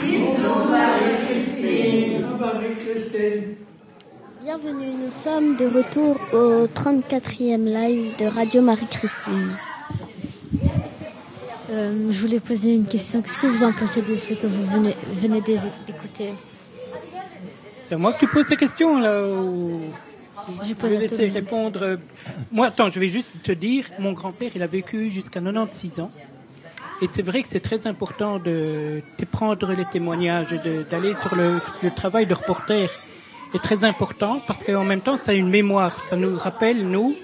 Bisous, Marie-Christine. Marie-Christine. Bienvenue, nous sommes de retour au 34e live de Radio Marie-Christine. Euh, je voulais poser une question. Qu'est-ce que vous en pensez de ce que vous venez, venez d'é- d'écouter? C'est à moi que tu poses ces questions là ou... Je tout laisser répondre. Moi, attends, je vais juste te dire, mon grand-père, il a vécu jusqu'à 96 ans. Et c'est vrai que c'est très important de, de prendre les témoignages, d'aller sur le, le travail de reporter est très important parce qu'en même temps, ça a une mémoire. Ça nous rappelle, nous,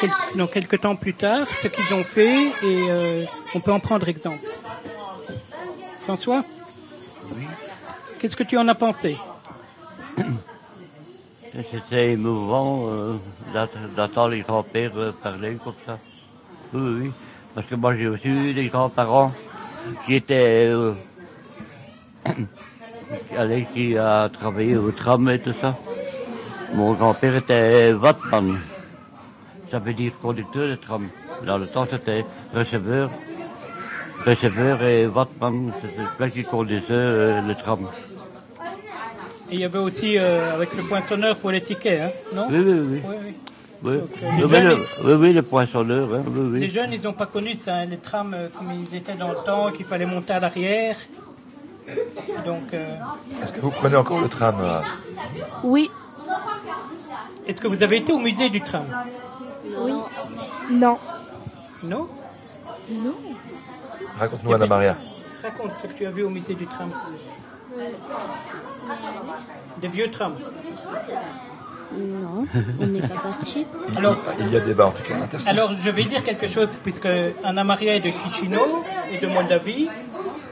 quel- dans quelques temps plus tard, ce qu'ils ont fait et euh, on peut en prendre exemple. François? Qu'est-ce que tu en as pensé? C'était émouvant euh, d'ent- d'entendre les grands-pères euh, parler comme ça. Oui, oui. Parce que moi, j'ai aussi eu des grands-parents qui étaient... Euh, qui a travaillé au tram et tout ça. Mon grand-père était Wattman. Ça veut dire conducteur de tram. Dans le temps, c'était receveur. Receveur et Wattman, c'était celui qui conduisait euh, le tram. Et il y avait aussi euh, avec le poinçonneur pour les tickets, hein, non Oui, oui, oui. Oui, oui. Oui, euh, les oui, jeunes, le, oui, oui, le poinçonneur, hein, oui, oui. Les jeunes, ils n'ont pas connu ça, hein, les trams euh, comme ils étaient dans le temps, qu'il fallait monter à l'arrière. Donc, euh, Est-ce que vous prenez encore le tram Oui. est-ce que vous avez été au musée du tram? Oui. Non. Non? Non. Raconte-nous, Anna Maria. Raconte ce que tu as vu au musée du tram. Des vieux trams. Non, on n'est pas parti. Alors, Il y a débat en tout cas. Alors, je vais dire quelque chose, puisque Anna Maria est de Chisinau et de Moldavie.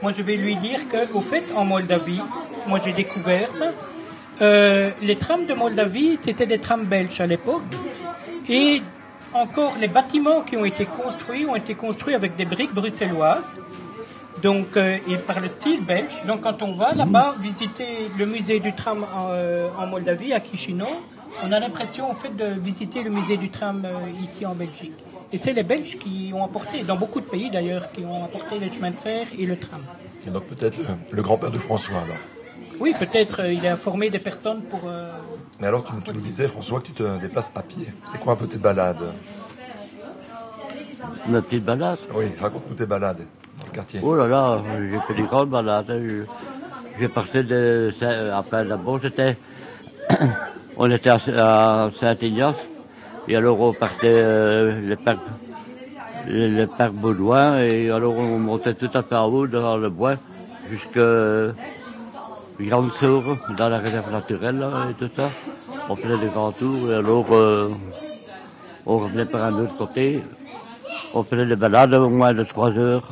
Moi, je vais lui dire que, au fait, en Moldavie, moi j'ai découvert ça. euh, les trams de Moldavie, c'était des trams belges à l'époque. Et encore, les bâtiments qui ont été construits ont été construits avec des briques bruxelloises. Donc, euh, et par le style belge. Donc, quand on va là-bas visiter le musée du tram en, euh, en Moldavie, à Chisinau, on a l'impression en fait de visiter le musée du tram euh, ici en Belgique. Et c'est les Belges qui ont apporté, dans beaucoup de pays d'ailleurs, qui ont apporté les chemins de fer et le tram. Et donc peut-être le, le grand-père de François alors. Oui, peut-être euh, il a formé des personnes pour. euh, Mais alors tu, tu nous disais, François, que tu te déplaces à pied. C'est quoi un peu tes balades? Ma petite balade Oui, raconte-nous tes balades Oh là là, j'ai fait des grandes balades. hein. Je- J'ai parti de... Après, d'abord, j'étais... on était à, Saint-Ignace. Et alors, on partait euh, le parc... Le, parc Baudouin. Et alors, on montait tout à fait en haut, dans le bois, jusqu'à grande sœur dans la réserve naturelle là, et tout ça. On faisait des grands tours et alors euh, on revenait par un autre côté. On faisait des balades au moins de 3 heures,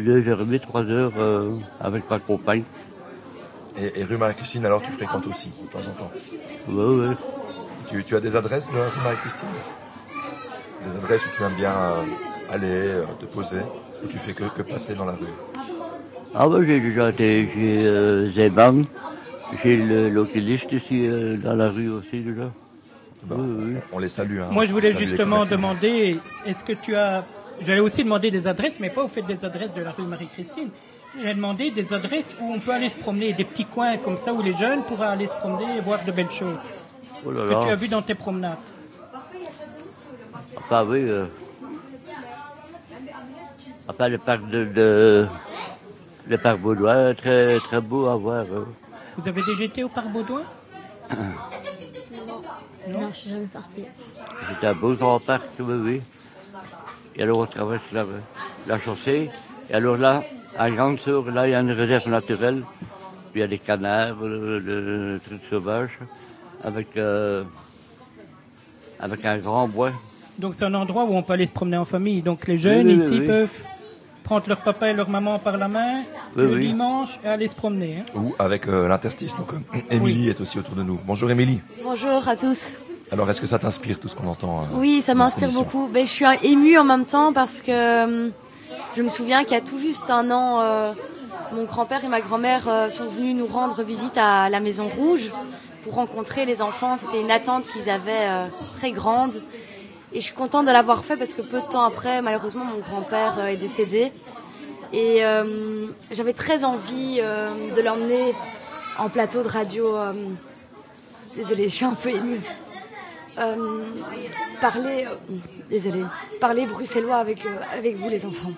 deux heures et demie, trois heures euh, avec ma compagne. Et, et rue Marie-Christine, alors tu fréquentes aussi, de temps en temps Oui, oui. Tu, tu as des adresses de rue Marie-Christine? Des adresses où tu aimes bien euh, aller, euh, te poser, où tu fais que, que passer dans la rue? Ah oui, j'ai déjà été chez euh, Zeman. J'ai le l'oculiste ici euh, dans la rue aussi déjà. Oui, oui. On les salue. Hein. Moi, je voulais justement demander, est-ce que tu as... J'allais aussi demander des adresses, mais pas au fait des adresses de la rue Marie-Christine. J'ai demandé des adresses où on peut aller se promener, des petits coins comme ça où les jeunes pourraient aller se promener et voir de belles choses. Oh là que tu as vu dans tes promenades. Enfin oui. Euh... Enfin le parc de, de... le parc Baudouin, très très beau à voir. hein. Vous avez déjà été au Parc Baudouin? Non, je suis jamais partie. C'est un beau grand parc, oui, oui. Et alors on traverse la, la chaussée. Et alors là, à Grande Sour, là il y a une réserve naturelle. Puis il y a des canards, le, le- le truc sauvage, avec, euh, avec un grand bois. Donc c'est un endroit où on peut aller se promener en famille. Donc les jeunes Oui, oui, ici oui. peuvent prendre leur papa et leur maman par la main Oui, le oui. dimanche et aller se promener. hein. Ou avec euh, l'interstice. Donc, euh, Émilie est aussi autour de nous. Bonjour Émilie. Bonjour à tous. Alors, est-ce que ça t'inspire tout ce qu'on entend euh, Oui, ça m'inspire beaucoup. Ben, je suis émue en même temps parce que euh, je me souviens qu'il y a tout juste un an, euh, mon grand-père et ma grand-mère euh, sont venus nous rendre visite à la Maison Rouge pour rencontrer les enfants. C'était une attente qu'ils avaient euh, très grande. Et je suis contente de l'avoir fait parce que peu de temps après, malheureusement, mon grand-père est décédé. Et euh, j'avais très envie de l'emmener en plateau de radio. euh, désolée, je suis un peu émue. Euh, parler, euh, parler bruxellois avec, euh, avec vous les enfants.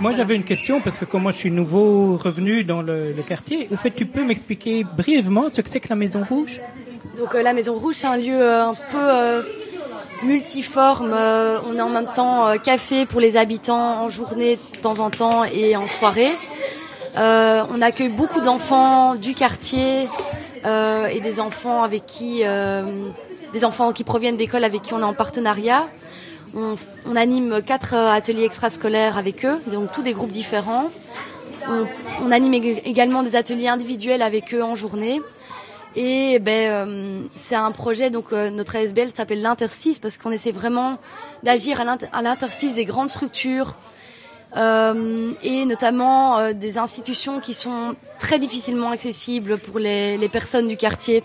Moi j'avais une question parce que comme moi je suis nouveau revenu dans le, le quartier, au fait tu peux m'expliquer brièvement ce que c'est que la Maison Rouge? Donc euh, la Maison Rouge, c'est un lieu un peu multiforme. On est en même temps café pour les habitants en journée de temps en temps et en soirée. On accueille beaucoup d'enfants du quartier et des enfants avec qui, des enfants qui proviennent d'écoles avec qui on est en partenariat. On, anime quatre euh, ateliers extrascolaires avec eux, donc tous des groupes différents. On, anime ég- également des ateliers individuels avec eux en journée. Et ben, euh, c'est un projet, donc euh, notre ASBL s'appelle l'Interstice parce qu'on essaie vraiment d'agir à l'inter- à l'interstice des grandes structures et notamment euh, des institutions qui sont très difficilement accessibles pour les, les personnes du quartier.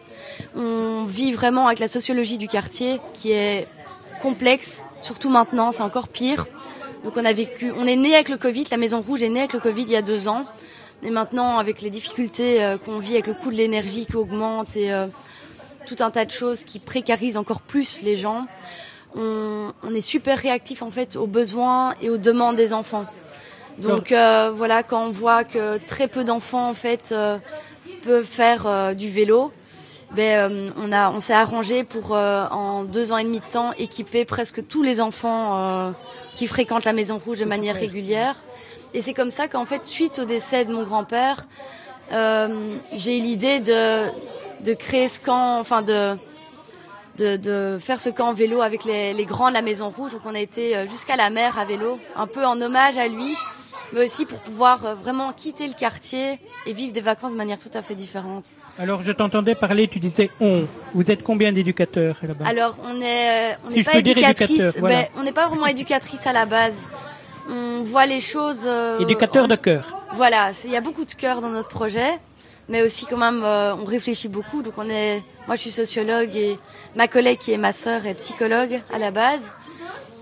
On vit vraiment avec la sociologie du quartier qui est complexe, surtout maintenant, c'est encore pire. Donc on a vécu, on est né avec le Covid, la Maison Rouge est née avec le Covid il y a deux ans. Et maintenant, avec les difficultés euh, qu'on vit, avec le coût de l'énergie qui augmente et euh, tout un tas de choses qui précarisent encore plus les gens, on, on est super réactif en fait aux besoins et aux demandes des enfants. Donc euh, voilà, quand on voit que très peu d'enfants en fait euh, peuvent faire euh, du vélo, ben, euh, on a, on s'est arrangé pour euh, en deux ans et demi de temps équiper presque tous les enfants euh, qui fréquentent la Maison Rouge de manière régulière. Et c'est comme ça qu'en fait, suite au décès de mon grand-père, euh, j'ai eu l'idée de, de créer ce camp, enfin de, de, de faire ce camp vélo avec les, les grands de la Maison Rouge. Donc on a été jusqu'à la mer à vélo, un peu en hommage à lui, mais aussi pour pouvoir euh, vraiment quitter le quartier et vivre des vacances de manière tout à fait différente. Alors je t'entendais parler, tu disais on. Vous êtes combien d'éducateurs là-bas? Alors, on est, euh, on Si pas éducatrice. voilà. ben, on n'est pas vraiment éducatrice à la base. On voit les choses. euh, Éducateur de cœur. Voilà, il y a beaucoup de cœur dans notre projet, mais aussi quand même, euh, on réfléchit beaucoup. Donc on est, moi je suis sociologue et ma collègue qui est ma sœur est psychologue à la base,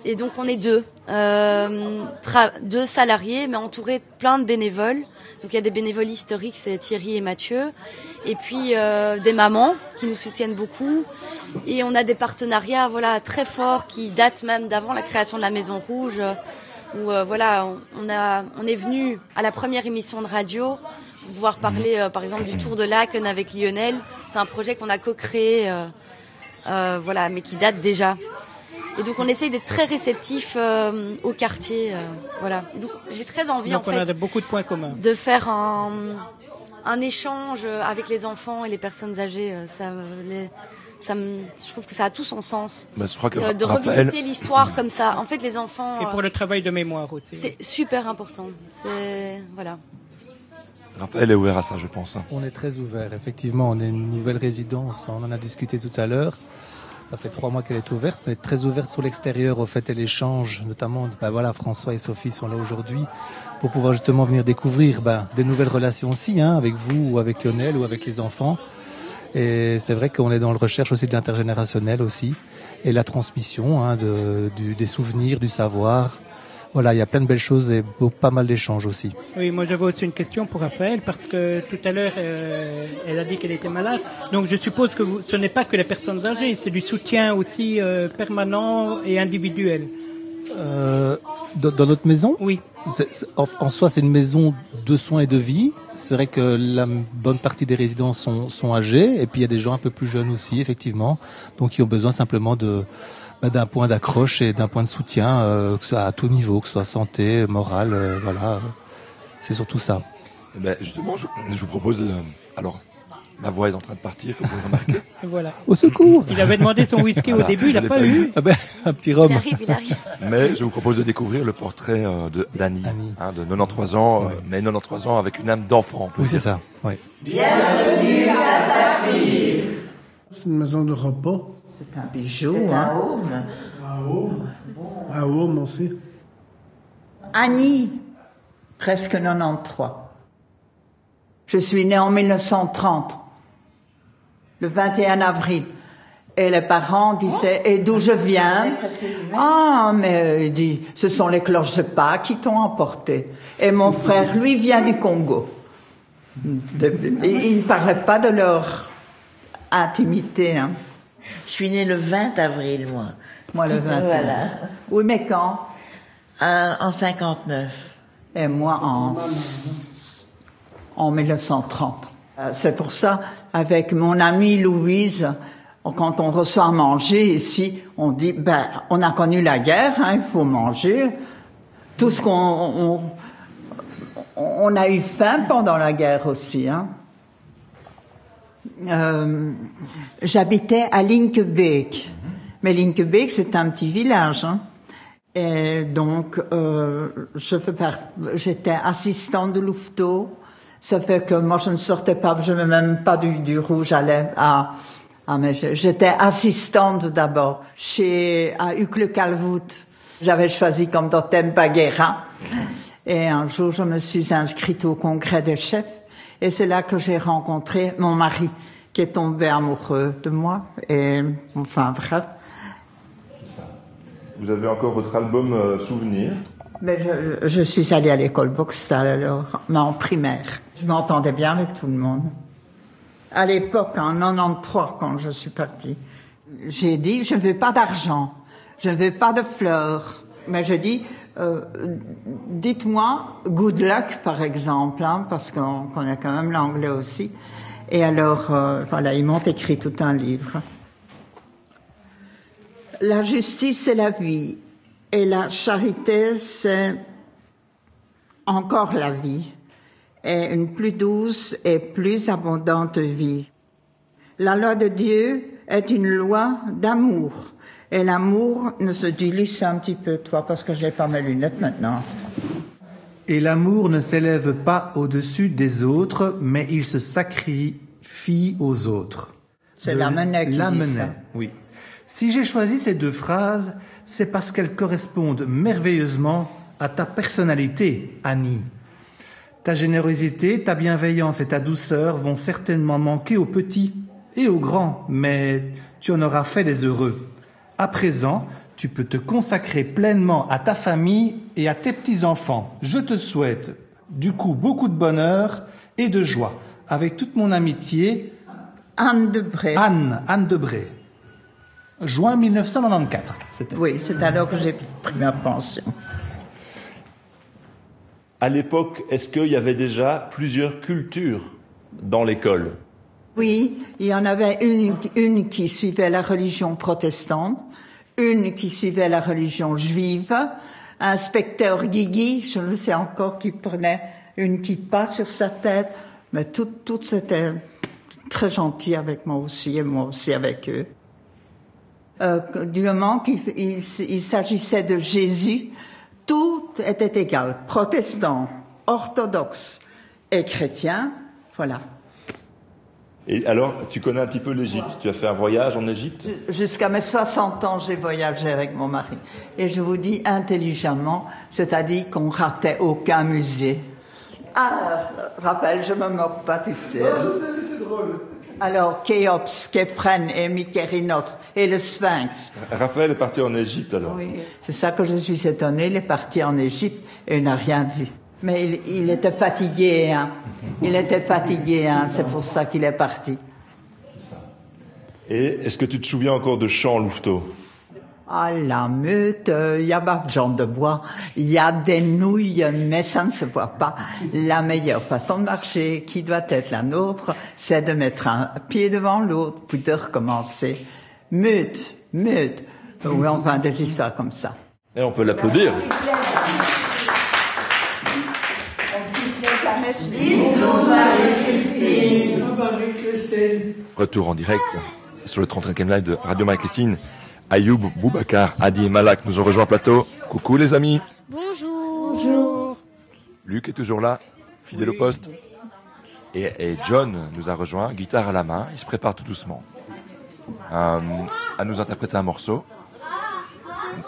et donc on est deux, euh, deux salariés, mais entourés de plein de bénévoles. Donc il y a des bénévoles historiques, c'est Thierry et Mathieu, et puis euh, des mamans qui nous soutiennent beaucoup. Et on a des partenariats voilà très forts qui datent même d'avant la création de la Maison Rouge où euh, voilà, on, a, on est venu à la première émission de radio pour pouvoir parler, euh, par exemple, du Tour de Laken avec Lionel. C'est un projet qu'on a co-créé, voilà, mais qui date déjà. Et donc on essaye d'être très réceptif euh, au quartier, euh, voilà. Et donc j'ai très envie Donc en on a fait de- beaucoup de points communs. de faire un, un échange avec les enfants et les personnes âgées. euh, Ça, les- ça me, je trouve que ça a tout son sens. Bah, je crois que Euh, de Raphaël- revisiter l'histoire comme ça. En fait, les enfants. Et pour le travail de mémoire aussi. C'est super important. C'est voilà. Raphaël est ouvert à ça, je pense. hein. On est très ouvert, effectivement. On est une nouvelle résidence, on en a discuté tout à l'heure. Ça fait trois mois qu'elle est ouverte, mais très ouverte sur l'extérieur, au fait, et l'échange, notamment, ben voilà, François et Sophie sont là aujourd'hui pour pouvoir justement venir découvrir ben, des nouvelles relations aussi, hein, avec vous ou avec Lionel ou avec les enfants. Et c'est vrai qu'on est dans le recherche aussi de l'intergénérationnel aussi, et la transmission hein, de, du- des souvenirs, du savoir. Voilà, il y a plein de belles choses et beau- pas mal d'échanges aussi. Oui, moi j'avais aussi une question pour Raphaël parce que tout à l'heure euh, elle a dit qu'elle était malade. Donc je suppose que vous- ce n'est pas que les personnes âgées, c'est du soutien aussi euh, permanent et individuel. Euh, dans, dans notre maison? Oui. En, en soi, c'est une maison de soins et de vie. C'est vrai que la bonne partie des résidents sont, sont âgés, et puis il y a des gens un peu plus jeunes aussi, effectivement, donc qui ont besoin simplement de d'un point d'accroche et d'un point de soutien, euh, que ce soit à tout niveau, que ce soit santé, morale, euh, voilà. C'est surtout ça. Eh ben, justement, je, je vous propose. le- alors, ma voix est en train de partir, comme vous le remarquez. Voilà. Au secours Il avait demandé son whisky au début, il n'a pas eu. Ah ben, un petit rhum. Il arrive, il arrive. Mais je vous propose de découvrir le portrait euh, de d'Annie, hein, de 93 ans, euh, mais 93 ans avec une âme d'enfant. Oui, c'est ça. Oui. Bienvenue à Saphir. C'est une maison de repos. C'est un bijou, C'est hein. un home. Un home. Un home aussi. Annie, presque 93. Je suis née en 1930, le 21 avril. Et les parents disaient, et d'où je viens? Ah, mais euh, il dit, ce sont les cloches de Pâques qui t'ont emporté. Et mon frère, lui, vient du Congo. De- et ils ne parlaient pas de leur intimité. Hein. Je suis née le 20 avril, moi. Moi, le 21. Voilà. Oui, mais quand? En 59. Et moi, en, en 1930. Euh, C'est pour ça, avec mon amie Louise, quand on reçoit à manger ici, on dit, ben, on a connu la guerre, hein, il faut manger. Tout ce qu'on, on, on a eu faim pendant la guerre aussi, hein. Euh, J'habitais à Linkebeek. Mais Linkebeek, c'est un petit village. Hein. Et donc, euh, je fais j'étais assistante de Louveteau. Ça fait que moi, je ne sortais pas, je ne même pas du, du rouge à lèvres. Ah, ah, je- j'étais assistante d'abord chez à Uccle Calvout. J'avais choisi comme totem Baguera. Et un jour, je me suis inscrite au congrès des chefs. Et c'est là que j'ai rencontré mon mari, qui est tombé amoureux de moi. Et enfin, bref. Vous avez encore votre album euh, Souvenir. Mais je, je suis allée à l'école Boxtal alors, mais en primaire. Je m'entendais bien avec tout le monde. À l'époque, en 93, quand je suis partie, j'ai dit, je ne veux pas d'argent, je ne veux pas de fleurs. Mais je dis, euh, dites-moi good luck, par exemple, hein, parce qu'on connaît quand même l'anglais aussi. Et alors, euh, voilà, ils m'ont écrit tout un livre. La justice, c'est la vie. Et la charité, c'est encore la vie. Et une plus douce et plus abondante vie. La loi de Dieu est une loi d'amour. Et l'amour ne se dilue un petit peu, toi, parce que j'ai pas mes lunettes maintenant. Et l'amour ne s'élève pas au-dessus des autres, mais il se sacrifie aux autres. C'est Lamennais qui dit ça. Oui. Si j'ai choisi ces deux phrases, c'est parce qu'elles correspondent merveilleusement à ta personnalité, Annie. Ta générosité, ta bienveillance et ta douceur vont certainement manquer aux petits et aux grands, mais tu en auras fait des heureux. À présent, tu peux te consacrer pleinement à ta famille et à tes petits-enfants. Je te souhaite du coup beaucoup de bonheur et de joie. Avec toute mon amitié, Anne Debré. Anne, Anne Debré. Juin 1994. c'était. Oui, c'est alors que j'ai pris ma pension. À l'époque, est-ce qu'il y avait déjà plusieurs cultures dans l'école? Oui, il y en avait une, une qui suivait la religion protestante, une qui suivait la religion juive, inspecteur Guigui, je le sais encore, qui prenait une kippa sur sa tête, Mais toutes, étaient très gentilles avec moi aussi et moi aussi avec eux. Euh, du moment qu'il il, il s'agissait de Jésus, tout était égal. Protestants, orthodoxes et chrétiens, voilà. Et alors, tu connais un petit peu l'Égypte. Tu as fait un voyage en Égypte? Jusqu'à mes 60 ans, j'ai voyagé avec mon mari. Et je vous dis intelligemment, c'est-à-dire qu'on ratait aucun musée. Ah, Raphaël, je me moque pas, tu sais. c'est drôle. Alors, Khéops, Képhren et Mykérinos et le Sphinx. Raphaël est parti en Égypte alors. Oui, c'est ça que je suis étonnée. Il est parti en Égypte et il n'a rien vu. Mais il, il était fatigué, hein. Il était fatigué, hein. C'est pour ça qu'il est parti. Et est-ce que tu te souviens encore de chants Louveteau? Ah, la meute, il y a pas de gens de bois, il y a des nouilles, mais ça ne se voit pas. La meilleure façon de marcher, qui doit être la nôtre, c'est de mettre un pied devant l'autre, puis de recommencer. Meute, meute. Oui, enfin, des histoires comme ça. Et on peut l'applaudir. Retour en direct sur le 35e live de Radio Marie-Christine. Ayoub, Boubacar, Adi et Malak nous ont rejoint au plateau. Coucou les amis. Bonjour. Bonjour. Luc est toujours là, fidèle au poste. Et, et John nous a rejoint, guitare à la main. Il se prépare tout doucement euh, à nous interpréter un morceau.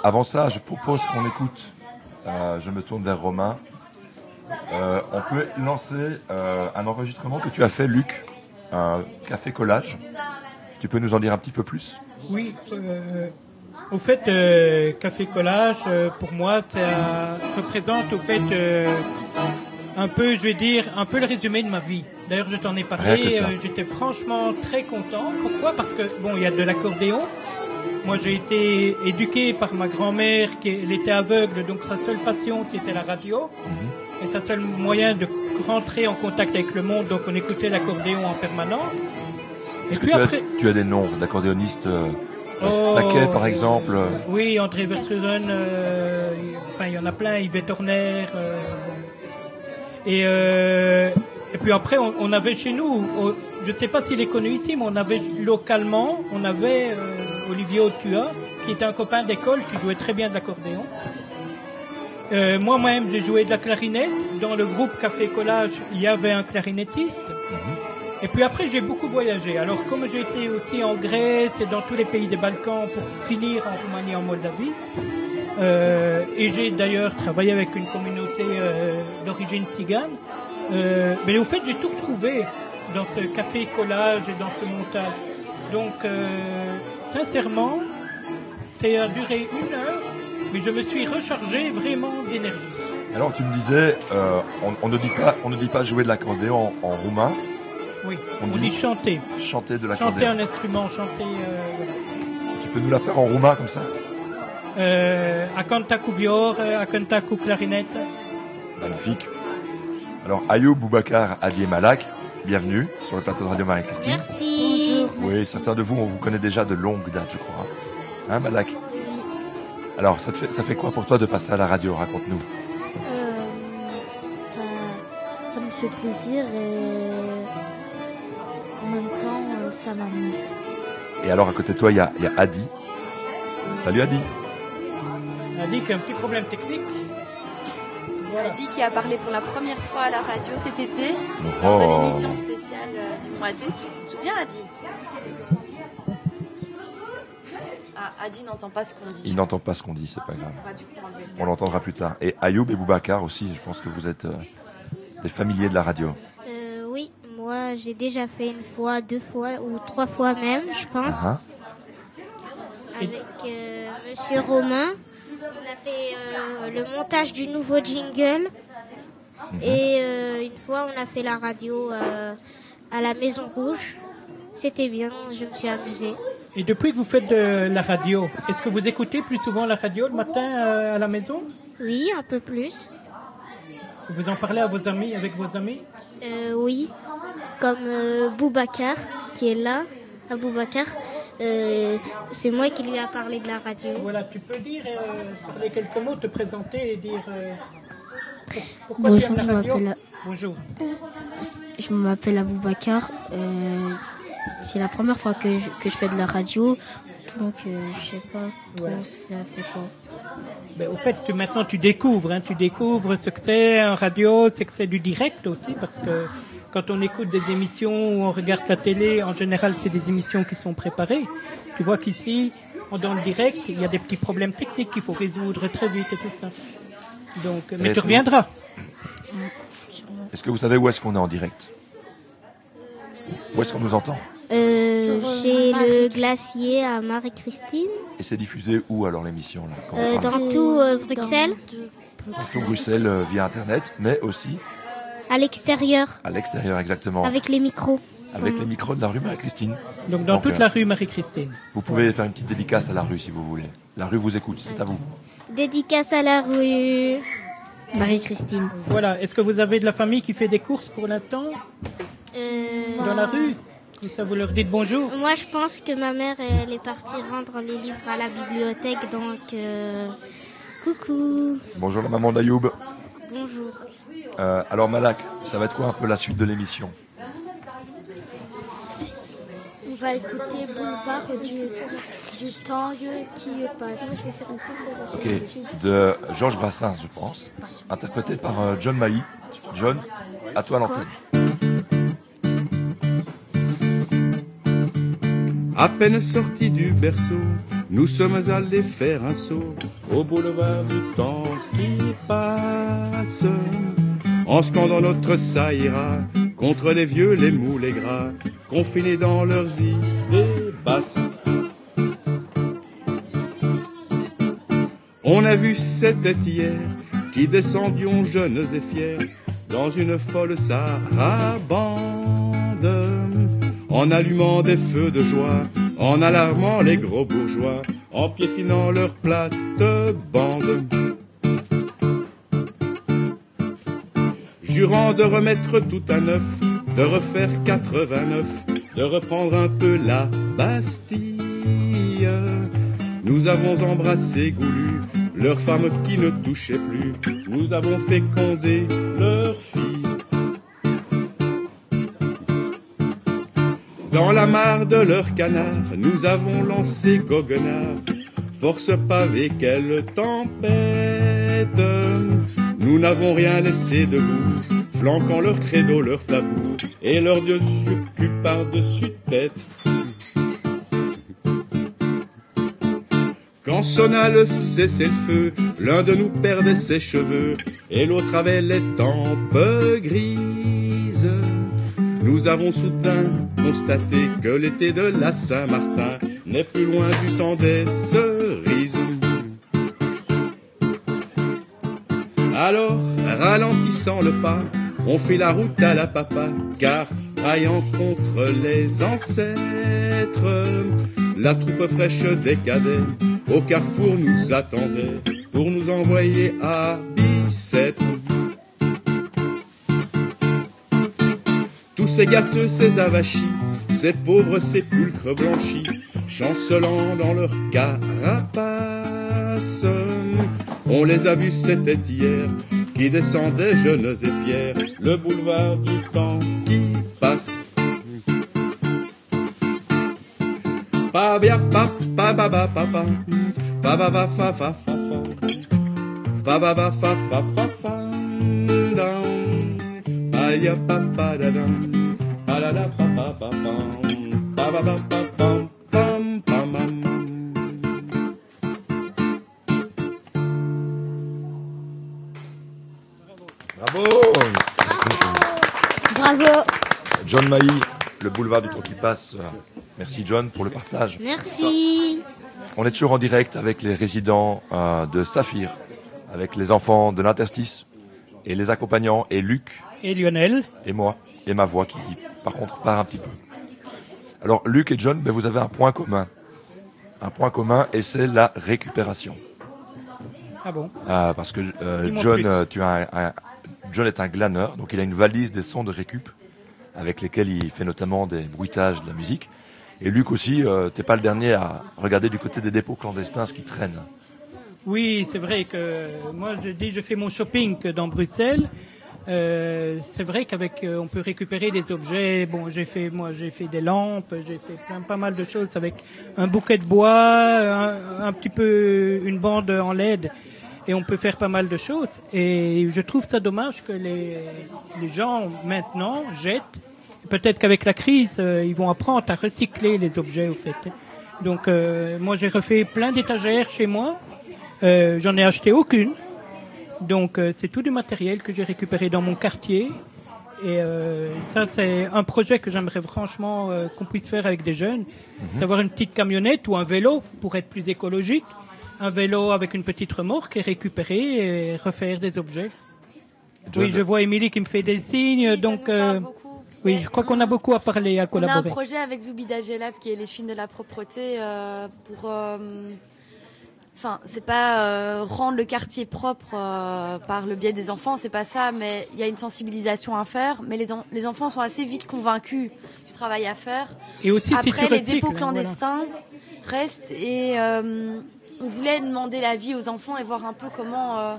Avant ça, je propose qu'on écoute. euh, je me tourne vers Romain. Euh, on peut lancer euh, un enregistrement que tu as fait, Luc, un café collage. Tu peux nous en dire un petit peu plus? Oui, euh, au fait, euh, Café Collage, euh, pour moi, ça représente au fait un peu, je vais dire, un peu le résumé de ma vie. D'ailleurs, je t'en ai parlé, j'étais franchement très content. Pourquoi? Parce que, bon, il y a de l'accordéon. Moi, j'ai été éduqué par ma grand-mère, qui elle était aveugle, donc sa seule passion, c'était la radio. Et sa seul moyen de rentrer en contact avec le monde, donc on écoutait l'accordéon en permanence. Et puis tu, après... as, tu as des noms d'accordéonistes euh, Oh. Staquet, par exemple euh, Oui, André Versuren, euh, il- enfin il y en a plein, Yvette Horner. euh, et, euh, et puis après, on, on avait chez nous, je ne sais pas s'il est connu ici, mais on avait localement, on avait Olivier Otua, qui était un copain d'école qui jouait très bien de l'accordéon. Euh, Moi-même, j'ai joué de la clarinette. Dans le groupe Café Collage, il y avait un clarinettiste. Et puis après, j'ai beaucoup voyagé. Alors, comme j'ai été aussi en Grèce et dans tous les pays des Balkans pour finir en Roumanie et en Moldavie, euh, et j'ai d'ailleurs travaillé avec une communauté euh, d'origine cigane, euh, mais au fait, j'ai tout retrouvé dans ce café collage et dans ce montage. Donc, sincèrement, ça a duré une heure, mais je me suis rechargé vraiment d'énergie. Alors tu me disais, euh, on, on ne dit pas, on ne dit pas jouer de l'accordéon en, en roumain. Oui, On on dit chanter. Chanter de Chanter l'accordéon. un instrument, chanter... Euh. Tu peux nous la faire en roumain comme ça Euh, a canta cu vior, cu clarinette. Magnifique. Alors Ayoub, Boubacar, Adi et Malak, bienvenue sur le plateau de Radio Marie-Christine. Merci. Oui, certains de vous, on vous connaît déjà de longue date, je crois. Hein, Malak? Alors, ça, te fait, ça fait quoi pour toi de passer à la radio? Raconte-nous. Euh, ça, ça me fait plaisir et en même temps, euh, ça m'amuse. Et alors, à côté de toi, il y a, il y a Adi. Salut Adi. On a dit qu'il y a un petit problème technique. Voilà. dit qui a parlé pour la première fois à la radio cet été, Oh. lors de l'émission spéciale euh, du mois d'août. Tu te souviens, Adi? Ah, Adi n'entend pas ce qu'on dit. Il n'entend pas ce qu'on dit, c'est pas grave. On l'entendra plus tard. Et Ayoub et Boubacar aussi, je pense que vous êtes euh, des familiers de la radio. Euh, oui, moi j'ai déjà fait une fois, deux fois ou trois fois même, je pense, Ah, avec euh, Monsieur Romain. On a fait euh, le montage du nouveau jingle et euh, une fois on a fait la radio euh, à la Maison Rouge. C'était bien, je me suis amusée. Et depuis que vous faites de la radio, est-ce que vous écoutez plus souvent la radio le matin euh, à la maison? Oui, un peu plus. Vous en parlez à vos amis, avec vos amis? Euh, oui, comme euh, Boubacar qui est là, à Boubacar. euh, c'est moi qui lui a parlé de la radio. Voilà, tu peux dire, euh, parler quelques mots, te présenter et dire euh, pour- pourquoi tu Bonjour, aimes je la radio? m'appelle Bonjour. Je m'appelle Aboubacar. C'est la première fois que je, que je fais de la radio. Donc, euh, je sais pas trop Ouais. ça fait quoi. Ben, au fait, tu- maintenant tu découvres, hein, tu découvres ce que c'est un radio, c'est que c'est du direct aussi, parce que quand on écoute des émissions ou on regarde la télé, en général, c'est des émissions qui sont préparées. Tu vois qu'ici, en- dans le direct, il y a des petits problèmes techniques qu'il faut résoudre très vite et tout ça. Donc, mais tu reviendras. Est-ce que vous savez où est-ce qu'on est en direct? Où est-ce qu'on nous entend Euh, euh, chez le glacier à Marie-Christine. Et c'est diffusé où alors l'émission là Euh, dans tout euh, Bruxelles. dans tout Bruxelles euh, via Internet, mais aussi À l'extérieur. à l'extérieur exactement. Avec les micros. Avec les micros de la rue Marie-Christine. Donc dans toute euh, la rue Marie-Christine. Vous pouvez faire une petite dédicace à la rue si vous voulez. La rue vous écoute, c'est à vous. Dédicace à la rue. Marie-Christine. Voilà. Est-ce que vous avez de la famille qui fait des courses pour l'instant Euh, dans la rue? Comme ça, vous leur dites bonjour. Moi, je pense que ma mère, elle est partie rendre les livres à la bibliothèque, donc euh, coucou. Bonjour la maman d'Ayoub. Bonjour. Euh, alors Malak, ça va être quoi un peu la suite de l'émission? On va écouter Boulevard du, du temps qui passe. Ok, de Georges Brassens, je pense, interprété par euh, John Mailly. John, à toi l'antenne. À peine sortis du berceau, nous sommes allés faire un saut au boulevard du temps qui passe. En scandant notre ça ira contre les vieux, les mous, les gras, confinés dans leurs idées basses. On a vu, c'était hier, qui descendions jeunes et fiers dans une folle sarabande en allumant des feux de joie, en alarmant les gros bourgeois, en piétinant leurs plates-bandes. Jurant de remettre tout à neuf, de refaire 89, de reprendre un peu la Bastille. Nous avons embrassé goulu leurs femmes qui ne touchaient plus, nous avons fécondé leurs filles. Dans la mare de leur canard, nous avons lancé goguenard. Force pavé, quelle tempête Nous n'avons rien laissé debout, flanquant leur credo, leur tabou, et leur dieu surcul par-dessus tête. Quand sonna le cessez-le-feu, l'un de nous perdait ses cheveux, et l'autre avait les tempes grises. Nous avons soudain constaté que l'été de la Saint-Martin n'est plus loin du temps des cerises. Alors, ralentissant le pas, on fit la route à la papa, car, braillant contre les ancêtres, la troupe fraîche des cadets au carrefour nous attendait pour nous envoyer à Bicêtre. Tous ces gâteux, ces avachis, ces pauvres sépulcres blanchis, chancelant dans leur carapace. On les a vus, c'était hier, qui descendaient jeunes et fiers, le boulevard du temps qui passe. Pa bia pa pa ba ba pa pa. Pa ba ba fa fa fa fa. Fa ba ba fa fa fa fa down Aïe, pa pa da dam. Pa da da pa pa pa pam pa ba ba pa Bravo Bravo. John Mailly, le boulevard du temps qui passe. Merci John pour le partage. Merci. On est toujours en direct avec les résidents euh, de Saphir, avec les enfants de l'interstice et les accompagnants et Luc Et Lionel et moi et ma voix qui par contre part un petit peu. Alors Luc et John, ben, vous avez un point commun. Un point commun et c'est la récupération. Ah bon? Ah, parce que euh, John, plus. euh, tu as un- un- John est un glaneur, donc il a une valise des sons de récup avec lesquels il fait notamment des bruitages de la musique. Et Luc aussi, euh, t'es pas le dernier à regarder du côté des dépôts clandestins ce qui traîne. Oui, c'est vrai que moi je dis je fais mon shopping dans Bruxelles. Euh, c'est vrai qu'avec, euh, on peut récupérer des objets. Bon, j'ai fait, moi, j'ai fait des lampes, j'ai fait plein, pas mal de choses avec un bouquet de bois, un petit peu une bande en LED, et on peut faire pas mal de choses. Et je trouve ça dommage que les, les gens maintenant jettent. Peut-être qu'avec la crise, euh, ils vont apprendre à recycler les objets, au fait. Donc, euh, moi, j'ai refait plein d'étagères chez moi. Euh, J'en ai acheté aucune. Donc c'est tout du matériel que j'ai récupéré dans mon quartier. Et euh, ça, c'est un projet que j'aimerais franchement euh, qu'on puisse faire avec des jeunes. Savoir une petite camionnette ou un vélo pour être plus écologique. Un vélo avec une petite remorque et récupérer et refaire des objets. John. Oui, je vois Émilie qui me fait des signes. donc, euh, oui, je crois qu'on a beaucoup à parler, à On a un collaborer. projet avec Zoubida Gelab qui est les films de la propreté euh, pour. euh, Enfin, c'est pas euh, rendre le quartier propre euh, par le biais des enfants, c'est pas ça, mais il y a une sensibilisation à faire. Mais les, en- les enfants sont assez vite convaincus du travail à faire. Et aussi, si Après, tu les recycles, dépôts voilà. clandestins restent et euh, on voulait demander l'avis aux enfants et voir un peu comment. euh,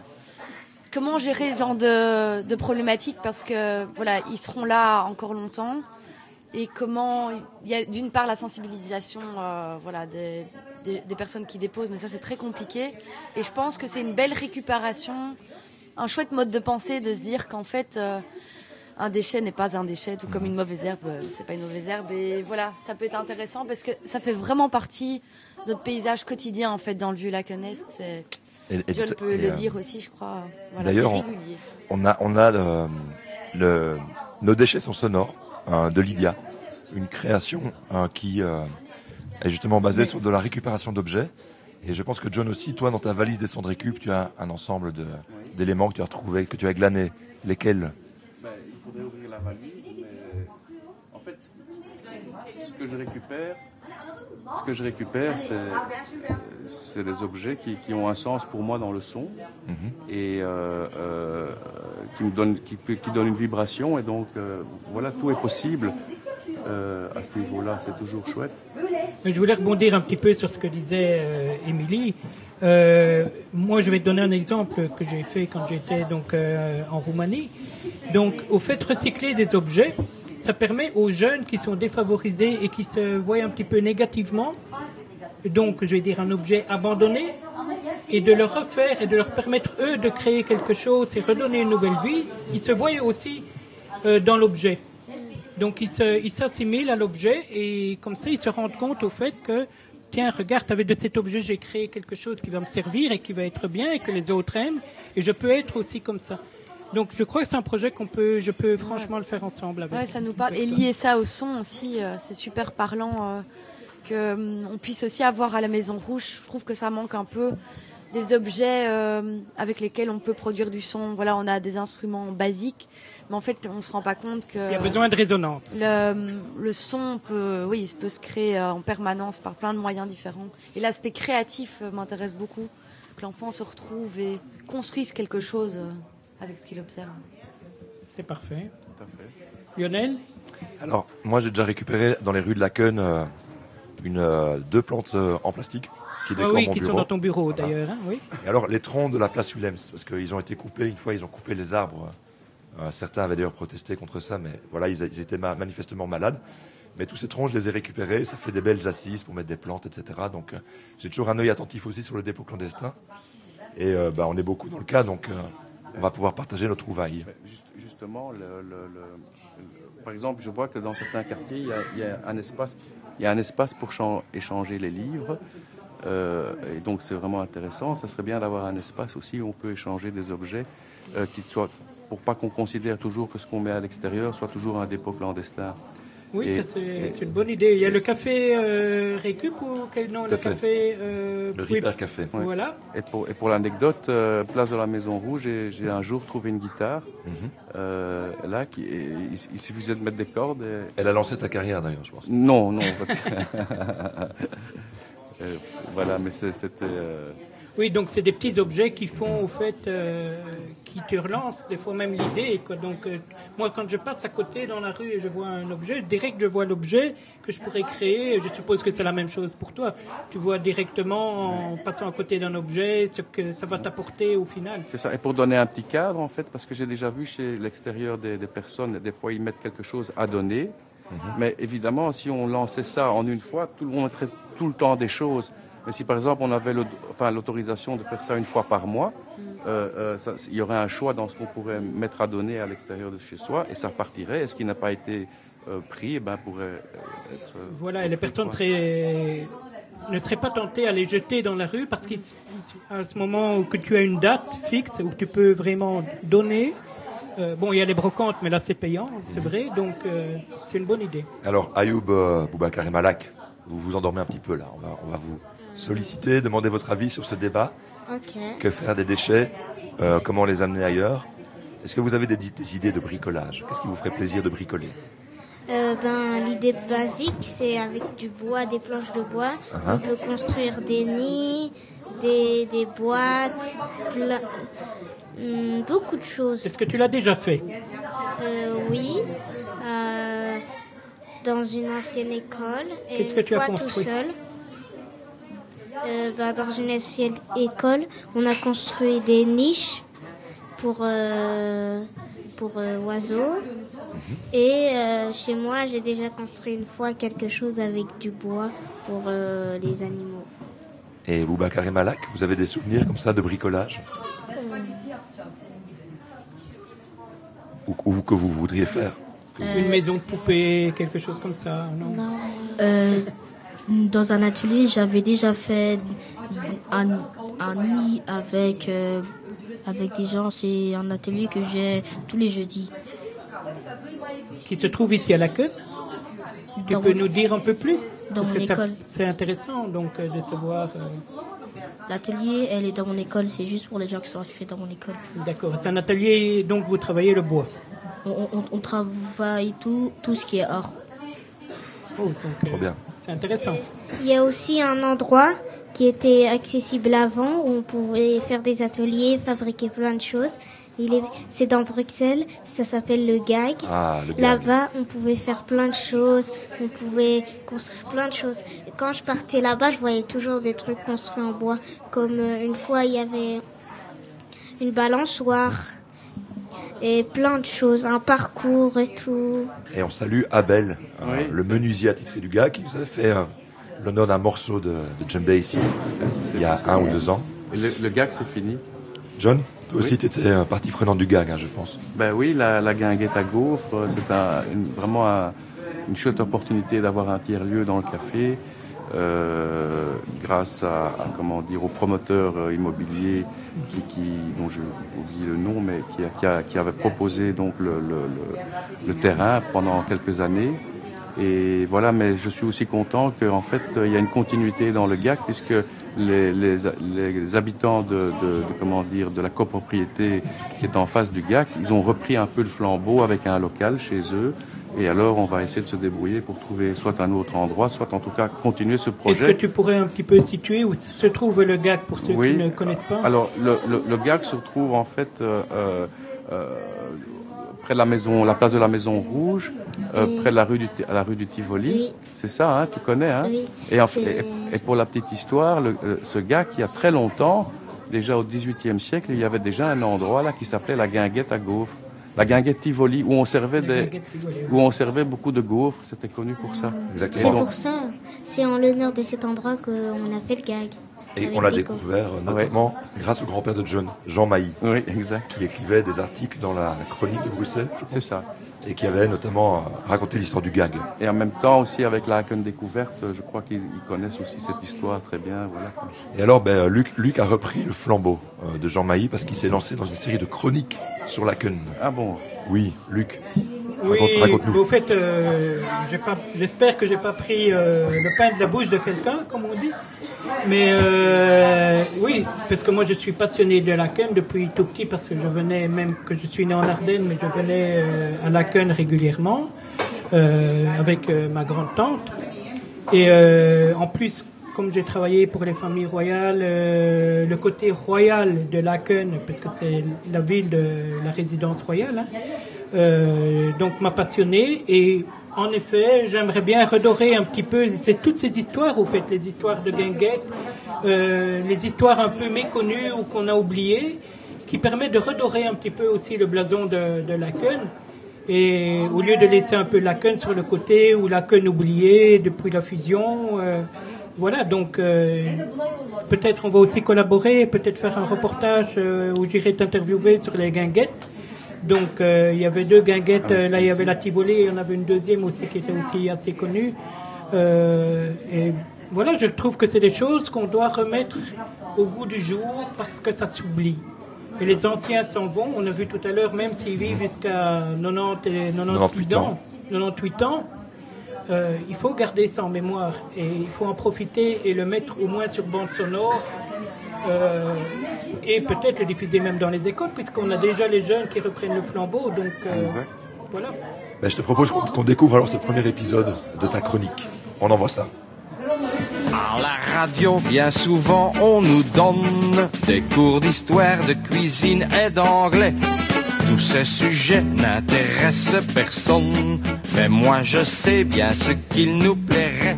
comment gérer ce genre de, de problématiques parce que voilà ils seront là encore longtemps et comment il y a d'une part la sensibilisation euh, voilà des, des, des personnes qui déposent mais ça c'est très compliqué et je pense que c'est une belle récupération un chouette mode de pensée de se dire qu'en fait euh, un déchet n'est pas un déchet tout comme une mauvaise herbe c'est pas une mauvaise herbe et voilà ça peut être intéressant parce que ça fait vraiment partie notre paysage quotidien en fait dans le vieux Laconest c'est John peut le euh, dire aussi, je crois. Voilà, D'ailleurs, on, a, on a le, le- nos déchets sont sonores hein, de Lydia, une création hein, qui euh, est justement basée sur de la récupération d'objets. Et je pense que John aussi, toi, dans ta valise des sons de récup, tu as un ensemble de- d'éléments que tu as retrouvés, que tu as glanés. Lesquels? Ben, il faudrait ouvrir la valise, mais en fait, ce que je récupère, ce que je récupère, c'est des objets qui, qui ont un sens pour moi dans le son Mhm. et euh, euh, qui me donnent qui, qui donnent une vibration et donc euh, voilà tout est possible euh, à ce niveau-là, c'est toujours chouette. Je voulais rebondir un petit peu sur ce que disait Émilie. Euh, moi, je vais te donner un exemple que j'ai fait quand j'étais donc euh, en Roumanie. Donc, au fait de recycler des objets, ça permet aux jeunes qui sont défavorisés et qui se voient un petit peu négativement, donc je vais dire un objet abandonné, et de le refaire et de leur permettre eux de créer quelque chose et redonner une nouvelle vie. Ils se voient aussi euh, dans l'objet. Donc ils s'assimilent à l'objet et comme ça ils se rendent compte au fait que tiens regarde avec de cet objet j'ai créé quelque chose qui va me servir et qui va être bien et que les autres aiment et je peux être aussi comme ça. Donc je crois que c'est un projet qu'on peut je peux franchement le faire ensemble avec. Ouais, ça nous parle. Et lier ça au son aussi, euh, c'est super parlant euh, que hum, on puisse aussi avoir à la Maison Rouge. Je trouve que ça manque un peu des objets euh, avec lesquels on peut produire du son. Voilà, on a des instruments basiques, mais en fait, on se rend pas compte que Il y a besoin de résonance. le, le son peut, oui, il peut se créer euh, en permanence par plein de moyens différents. Et l'aspect créatif m'intéresse beaucoup, que l'enfant se retrouve et construise quelque chose avec ce qu'il observe. C'est parfait. Tout à fait. Lionel Alors, moi, j'ai déjà récupéré dans les rues de Laken euh, une, euh, deux plantes euh, en plastique qui Ah décorent oui, mon qui bureau. sont dans ton bureau Voilà. d'ailleurs. hein, oui. Et alors, les troncs de la place Willems, parce qu'ils ont été coupés, une fois, ils ont coupé les arbres. Euh, certains avaient d'ailleurs protesté contre ça, mais voilà, ils, ils étaient ma- manifestement malades. Mais tous ces troncs, je les ai récupérés, ça fait des belles assises pour mettre des plantes, etc. Donc, euh, j'ai toujours un œil attentif aussi sur le dépôt clandestin. Et euh, bah, on est beaucoup dans le cas, donc euh, on va pouvoir partager nos trouvailles. Juste- justement, par exemple, je vois que dans certains quartiers, il y a, un espace, pour chan- échanger les livres. Euh, et donc, c'est vraiment intéressant. Ça serait bien d'avoir un espace aussi où on peut échanger des objets euh, qui soient, pour pas qu'on considère toujours que ce qu'on met à l'extérieur soit toujours un dépôt clandestin. Oui, Et- ça, c'est une bonne idée. Il y a le café euh, Récup ou quel nom Le fait. café euh, Le Ripper Café. Ouais. Voilà. Et pour, et pour l'anecdote, euh, place de la Maison Rouge, j'ai j'ai un jour trouvé une guitare. Mhm. euh, là, qui, et il, il suffisait de mettre des cordes. et- Elle a lancé ta carrière d'ailleurs, je pense. Non, non. Euh, voilà, mais c'était. Oui, donc c'est des petits objets qui font, au fait, euh, qui te relancent, des fois même l'idée. Donc, euh, moi, quand je passe à côté dans la rue et je vois un objet, direct, je vois l'objet que je pourrais créer. Je suppose que c'est la même chose pour toi. Tu vois directement, en passant à côté d'un objet, ce que ça va t'apporter au final. C'est ça. Et pour donner un petit cadre, en fait, parce que j'ai déjà vu chez l'extérieur des, des personnes, des fois ils mettent quelque chose à donner. Mais évidemment, si on lançait ça en une fois, tout le monde mettrait tout le temps des choses. Mais si par exemple on avait enfin, l'autorisation de faire ça une fois par mois, euh, euh, ça- il y aurait un choix dans ce qu'on pourrait mettre à donner à l'extérieur de chez soi et ça partirait. Et ce qui n'a pas été euh, pris eh ben, pourrait euh, être. euh, Voilà, et les personnes très ne seraient pas tentées à les jeter dans la rue parce qu'à ce moment où que tu as une date fixe où tu peux vraiment donner. euh, bon, il y a les brocantes, mais là c'est payant, c'est vrai, donc euh, c'est une bonne idée. Alors, Ayoub euh, Boubacar et Malak, vous vous endormez un petit peu là. On va, on va vous solliciter, demander votre avis sur ce débat. Que faire des déchets euh, Comment les amener ailleurs? Est-ce que vous avez des, des idées de bricolage? Qu'est-ce qui vous ferait plaisir de bricoler? Euh, ben, L'idée basique, c'est avec du bois, des planches de bois. Uh-huh. On peut construire des nids, des, des boîtes, plein- hum, beaucoup de choses. Est-ce que tu l'as déjà fait? Euh, oui, euh, dans une ancienne école. Et Qu'est-ce une que tu as fois construit? tout seul. Euh, ben, dans une école, on a construit des niches pour, euh, pour euh, oiseaux. Et euh, chez moi, j'ai déjà construit une fois quelque chose avec du bois pour euh, les animaux. Et Boubacar et Malak, vous avez des souvenirs comme ça de bricolage? Ou, ou que vous voudriez faire? Une maison de poupée, quelque chose comme ça, non, Euh, dans un atelier, j'avais déjà fait un, un nid avec, euh, avec des gens. C'est un atelier que j'ai tous les jeudis. Qui se trouve ici à la queue Tu Dans peux mon- nous dire un peu plus? Dans Parce mon que école. C'est intéressant donc euh, de savoir. euh, L'atelier, elle est dans mon école. C'est juste pour les gens qui sont inscrits dans mon école. D'accord, c'est un atelier donc vous travaillez le bois. On, on- on travaille tout, tout ce qui est art. Oh, donc, euh, Trop bien. C'est intéressant. Il y a aussi un endroit qui était accessible avant où on pouvait faire des ateliers, fabriquer plein de choses. Il est, c'est dans Bruxelles, ça s'appelle le GAG. Ah, GAG. Là-bas, on pouvait faire plein de choses, on pouvait construire plein de choses. Quand je partais là-bas, je voyais toujours des trucs construits en bois. Comme euh, une fois, il y avait une balançoire et plein de choses, un parcours et tout. Et on salue Abel, euh, Oui. le menuisier attitré du gars, qui nous avait fait euh, l'honneur d'un morceau de, de djembé ici, il y a un ou deux ans. Et le, le gag, c'est fini. John, toi aussi, Oui. tu étais partie prenante du gag, hein, je pense. Ben oui, la, la guinguette à gaufres, euh, c'est un- une- vraiment un- une chouette opportunité d'avoir un tiers-lieu dans le café, euh, grâce à, à, comment dire, au promoteur euh, immobilier qui, qui, dont j'ai oublié le nom, mais qui, qui, avait proposé donc le, terrain pendant quelques années. Et voilà, mais je suis aussi content qu'en fait, il y a une continuité dans le GAC, puisque les, habitants de, de- de, comment dire, de la copropriété qui est en face du GAC, ils ont repris un peu le flambeau avec un local chez eux. Et alors, on va essayer de se débrouiller pour trouver soit un autre endroit, soit en tout cas continuer ce Est-ce projet. que tu pourrais un petit peu situer où se trouve le GAG pour ceux Oui. qui ne connaissent pas? Alors, le, le, le GAC se trouve en fait euh, euh, euh, près de la maison, la place de la Maison Rouge, euh, Oui. près de la rue du, à la rue du Tivoli. Oui. C'est ça, hein, tu connais. Hein? Oui, et, en- c'est- et, et pour la petite histoire, le- ce GAC, il y a très longtemps, déjà au XVIIIe siècle, il y avait déjà un endroit là qui s'appelait la guinguette à gaufres. La guinguette Tivoli, où on servait des, guinguette Tivoli, oui. où on servait beaucoup de gaufres, c'était connu pour ça. C'est pour ça, c'est en l'honneur de cet endroit qu'on a fait le gag. Et on l'a découvert euh, notamment grâce au grand-père de John, Jean Mailly, Oui, exact. qui écrivait des articles dans la chronique de Bruxelles, C'est ça. Et qui avait notamment euh, raconté l'histoire du gag. Et en même temps aussi avec la Hacken Découverte, je crois qu'ils ils connaissent aussi cette histoire très bien. Voilà. Et alors, ben, Luc, Luc a repris le flambeau euh, de Jean Mailly parce qu'il s'est lancé dans une série de chroniques sur la Laken. Ah bon? Oui, Luc. Oui, Raconte- Raconte-nous. mais au fait, euh, j'espère que j'ai pas pris euh, le pain de la bouche de quelqu'un, comme on dit. Mais euh, oui, parce que moi je suis passionné de Laken depuis tout petit, parce que je venais, même que je suis né en Ardennes, mais je venais à Laken régulièrement avec ma grande tante. Et en plus, comme j'ai travaillé pour les familles royales, euh, le côté royal de Laken, parce que c'est la ville de la résidence royale, hein, euh, donc m'a passionné et en effet, j'aimerais bien redorer un petit peu c'est toutes ces histoires, au fait, les histoires de Guinguette, euh, les histoires un peu méconnues ou qu'on a oubliées, qui permettent de redorer un petit peu aussi le blason de, de Laken. Et au lieu de laisser un peu Laken sur le côté ou Laken oublié depuis la fusion, euh, voilà, donc peut-être on va aussi collaborer, peut-être faire un reportage où j'irai t'interviewer sur les guinguettes. Donc euh, il y avait deux guinguettes, euh, là il y avait la Tivoli, et il y en avait une deuxième aussi qui était aussi assez connue. Euh, et voilà, je trouve que c'est des choses qu'on doit remettre au goût du jour parce que ça s'oublie. Et les anciens s'en vont, on a vu tout à l'heure, même s'ils vivent jusqu'à 90 et 96 ans, 98 ans, il faut garder ça en mémoire et il faut en profiter et le mettre au moins sur bande sonore euh, et peut-être le diffuser même dans les écoles puisqu'on a déjà les jeunes qui reprennent le flambeau. Donc euh, Exact. voilà. Ben, je te propose qu'on découvre alors ce premier épisode de ta chronique. On envoie ça. À la radio, bien souvent, on nous donne des cours d'histoire, de cuisine et d'anglais. Tous ces sujets n'intéressent personne, mais moi je sais bien ce qu'il nous plairait.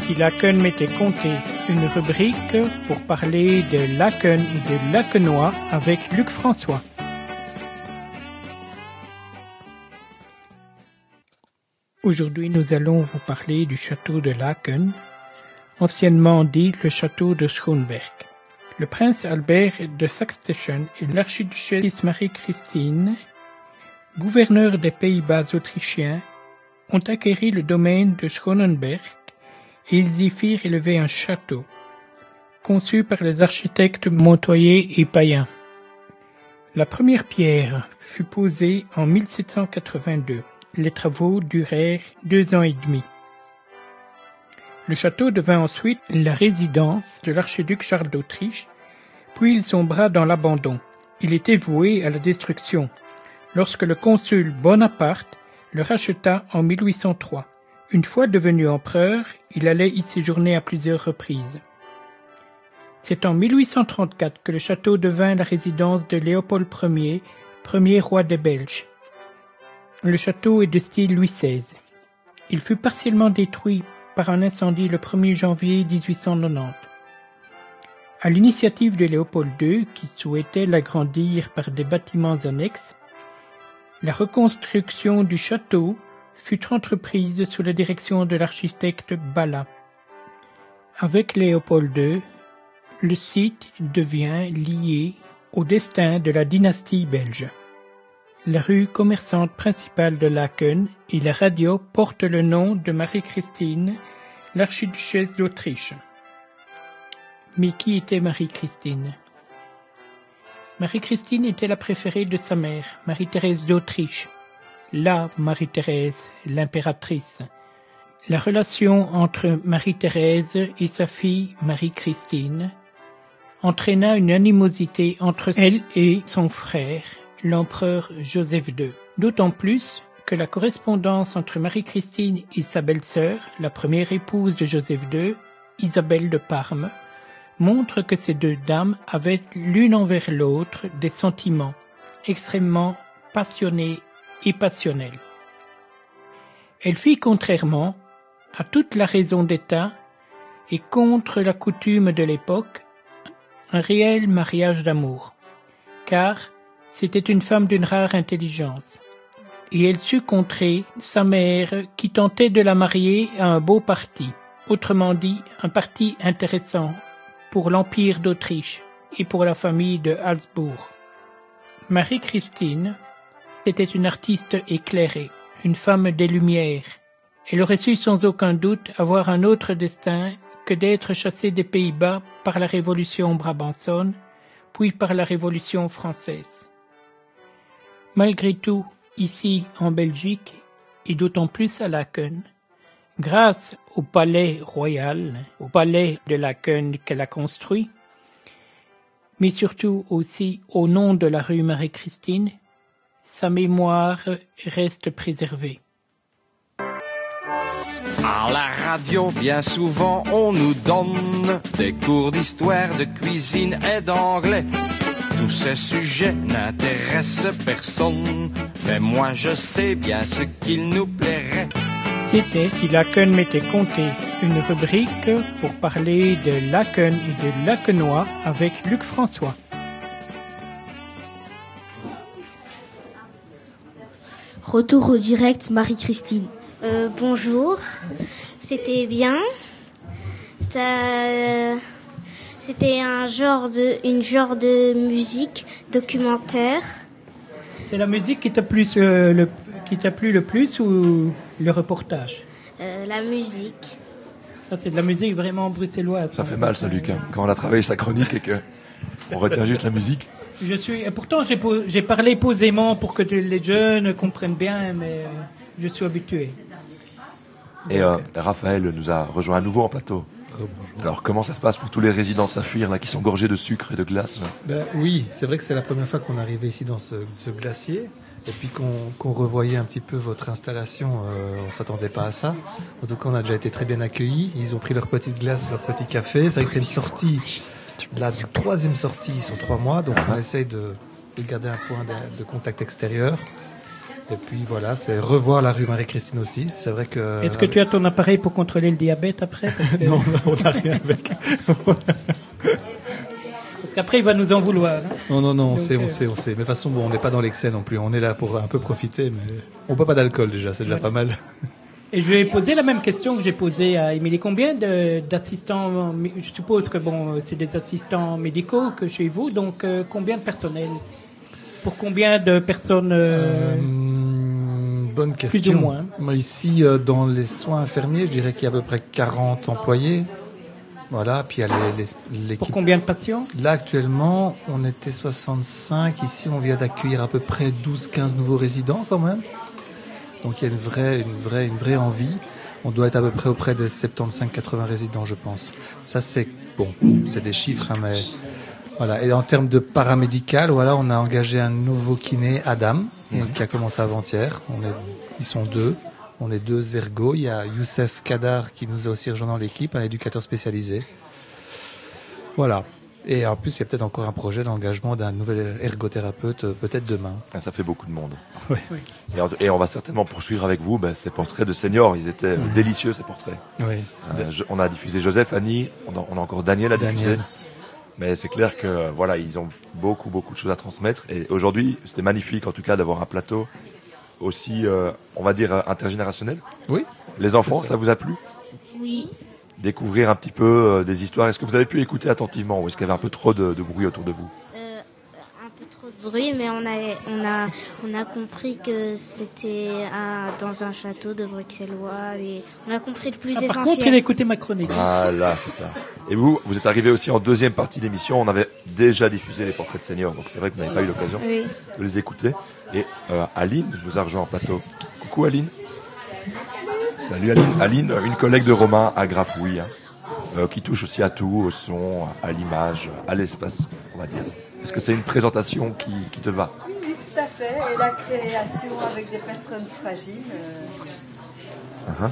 Si Laken m'était compté une rubrique pour parler de Laken et de Lakenois avec Luc François. Aujourd'hui, nous allons vous parler du château de Laken, anciennement dit le château de Schoenberg. Le prince Albert de Saxe-Teschen et l'archiduchesse Marie-Christine, gouverneurs des Pays-Bas autrichiens, ont acquéri le domaine de Schonenberg et ils y firent élever un château, conçu par les architectes Montoyer et Payen. La première pierre fut posée en 1782. Les travaux durèrent deux ans et demi. Le château devint ensuite la résidence de l'archiduc Charles d'Autriche, puis il sombra dans l'abandon. Il était voué à la destruction, lorsque le consul Bonaparte le racheta en 1803. Une fois devenu empereur, il allait y séjourner à plusieurs reprises. C'est en 1834 que le château devint la résidence de Léopold Ier, premier roi des Belges. Le château est de style Louis XVI. Il fut partiellement détruit par un incendie le 1er janvier 1890. À l'initiative de Léopold II, qui souhaitait l'agrandir par des bâtiments annexes, la reconstruction du château fut entreprise sous la direction de l'architecte Bala. Avec Léopold II, le site devient lié au destin de la dynastie belge. La rue commerçante principale de Laken et la radio portent le nom de Marie-Christine, l'archiduchesse d'Autriche. Mais qui était Marie-Christine? Marie-Christine était la préférée de sa mère, Marie-Thérèse d'Autriche, la Marie-Thérèse, l'impératrice. La relation entre Marie-Thérèse et sa fille Marie-Christine entraîna une animosité entre elle et son frère, l'empereur Joseph II. D'autant plus que la correspondance entre Marie-Christine et sa belle-sœur, la première épouse de Joseph II, Isabelle de Parme, montre que ces deux dames avaient l'une envers l'autre des sentiments extrêmement passionnés et passionnels. Elle fit contrairement à toute la raison d'État et contre la coutume de l'époque un réel mariage d'amour, car c'était une femme d'une rare intelligence, et elle sut contrer sa mère qui tentait de la marier à un beau parti, autrement dit un parti intéressant pour l'Empire d'Autriche et pour la famille de Habsbourg. Marie-Christine était une artiste éclairée, une femme des Lumières. Elle aurait su sans aucun doute avoir un autre destin que d'être chassée des Pays-Bas par la Révolution brabançonne, puis par la Révolution française. Malgré tout, ici en Belgique, et d'autant plus à Laken, grâce au palais royal, au palais de Laken qu'elle a construit, mais surtout aussi au nom de la rue Marie-Christine, sa mémoire reste préservée. À la radio, bien souvent, on nous donne des cours d'histoire, de cuisine et d'anglais. Tous ces sujets n'intéressent personne, mais moi je sais bien ce qu'il nous plairait. C'était Si Laken m'était compté, une rubrique pour parler de Laken et de Lakenois avec Luc François. Retour au direct, Marie-Christine. Euh, bonjour, c'était bien. Ça, c'était un genre de, une genre de musique documentaire. C'est la musique qui t'a plu, euh, le, qui t'a plu le plus ou le reportage? Euh, la musique. Ça, c'est de la musique vraiment bruxelloise. Ça fait mal, ça, Luc, hein, quand on a travaillé sa chronique et que on retient juste la musique. Je suis, et pourtant, j'ai, parlé posément pour que les jeunes comprennent bien, mais je suis habitué. Et euh, Raphaël nous a rejoint à nouveau en plateau. Alors, comment ça se passe pour tous les résidents Saphir là, qui sont gorgés de sucre et de glace là? Ben oui, c'est vrai que c'est la première fois qu'on arrivait ici dans ce, ce glacier. Et puis qu'on qu'on revoyait un petit peu votre installation, euh, on s'attendait pas à ça. En tout cas, on a déjà été très bien accueillis. Ils ont pris leur petite glace, leur petit café. C'est vrai que c'est une sortie, la troisième sortie sur trois mois. Donc on essaye de, de garder un point de, de contact extérieur. Et puis voilà, c'est revoir la rue Marie-Christine aussi. C'est vrai que. Est-ce que tu as ton appareil pour contrôler le diabète après Parce que- Non, on n'a rien avec. Parce qu'après, il va nous en vouloir. hein. Non, non, non, on Donc, sait, euh, on sait, on sait. Mais de toute façon, bon, on n'est pas dans l'excès non plus. On est là pour un peu profiter, mais on boit pas d'alcool déjà, c'est déjà pas mal. Et je vais poser la même question que j'ai posée à Émilie. Combien d'assistants, je suppose que bon, c'est des assistants médicaux que chez vous, donc euh, combien de personnel? Pour combien de personnes euh, Bonne Plus question. ou moins? Moi, Ici, euh, dans les soins infirmiers, je dirais qu'il y a à peu près 40 employés. Voilà, puis il y a l'équipe. Pour combien de patients? Là, actuellement, on était 65. Ici, on vient d'accueillir à peu près 12-15 nouveaux résidents quand même. Donc il y a une vraie, une vraie, une vraie envie. On doit être à peu près auprès de 75-80 résidents, je pense. Ça, c'est bon, c'est des chiffres, hein, mais voilà. Et en termes de paramédical, voilà, on a engagé un nouveau kiné, Adam, qui a commencé avant-hier. On est, ils sont deux. On est deux ergots. Il y a Youssef Kadar qui nous a aussi rejoint dans l'équipe, un éducateur spécialisé. Voilà. Et en plus, il y a peut-être encore un projet d'engagement d'un nouvel ergothérapeute, euh, peut-être demain. Ah, Ça fait beaucoup de monde. Oui. Et, on va certainement poursuivre avec vous ben, ces portraits de seniors. Ils étaient euh, Mhm. délicieux, ces portraits. Oui. Euh, je- on a diffusé Joseph, Annie, on a, on a encore Daniel à diffuser. Daniel. Mais c'est clair que voilà, ils ont beaucoup, beaucoup de choses à transmettre. Et aujourd'hui, c'était magnifique, en tout cas, d'avoir un plateau aussi, euh, on va dire, intergénérationnel. Oui. Les enfants, ça. vous a plu? Oui. Découvrir un petit peu euh, des histoires. Est-ce que vous avez pu écouter attentivement ou est-ce qu'il y avait un peu trop de, de bruit autour de vous? Euh, un peu trop de bruit, mais on a, on a, on a compris que c'était dans un château de Bruxellois et on a compris le plus Ah, Par essentiel. contre, il a écouté ma chronique. Voilà, c'est ça. Et vous, vous êtes arrivé aussi en deuxième partie de l'émission. On avait déjà diffusé les portraits de seniors, donc c'est vrai que vous n'avez pas eu l'occasion Oui. de les écouter. Et euh, Aline nous a rejoint en plateau. Coucou Aline. Salut Aline. Aline, une collègue de Romain à Grafouille, hein, euh, qui touche aussi à tout, au son, à l'image, à l'espace, on va dire. Est-ce que c'est une présentation qui, qui te va? Oui, oui, tout à fait. Et la création avec des personnes fragiles, euh, Hein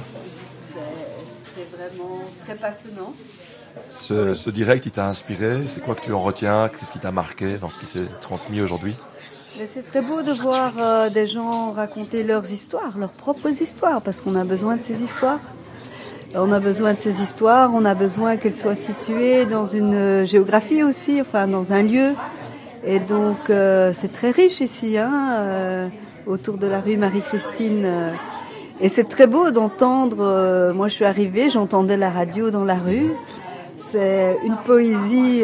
c'est c'est vraiment très passionnant. ce, ce direct, il t'a inspiré? C'est quoi que tu en retiens? Qu'est-ce qui t'a marqué dans ce qui s'est transmis aujourd'hui? C'est très beau de voir euh, des gens raconter leurs histoires, leurs propres histoires, parce qu'on a besoin de ces histoires. On a besoin de ces histoires, on a besoin qu'elles soient situées dans une euh, géographie aussi, enfin dans un lieu. Et donc euh, c'est très riche ici, hein, euh, autour de la rue Marie-Christine. euh. et c'est très beau d'entendre, euh, moi je suis arrivée, j'entendais la radio dans la rue. C'est une poésie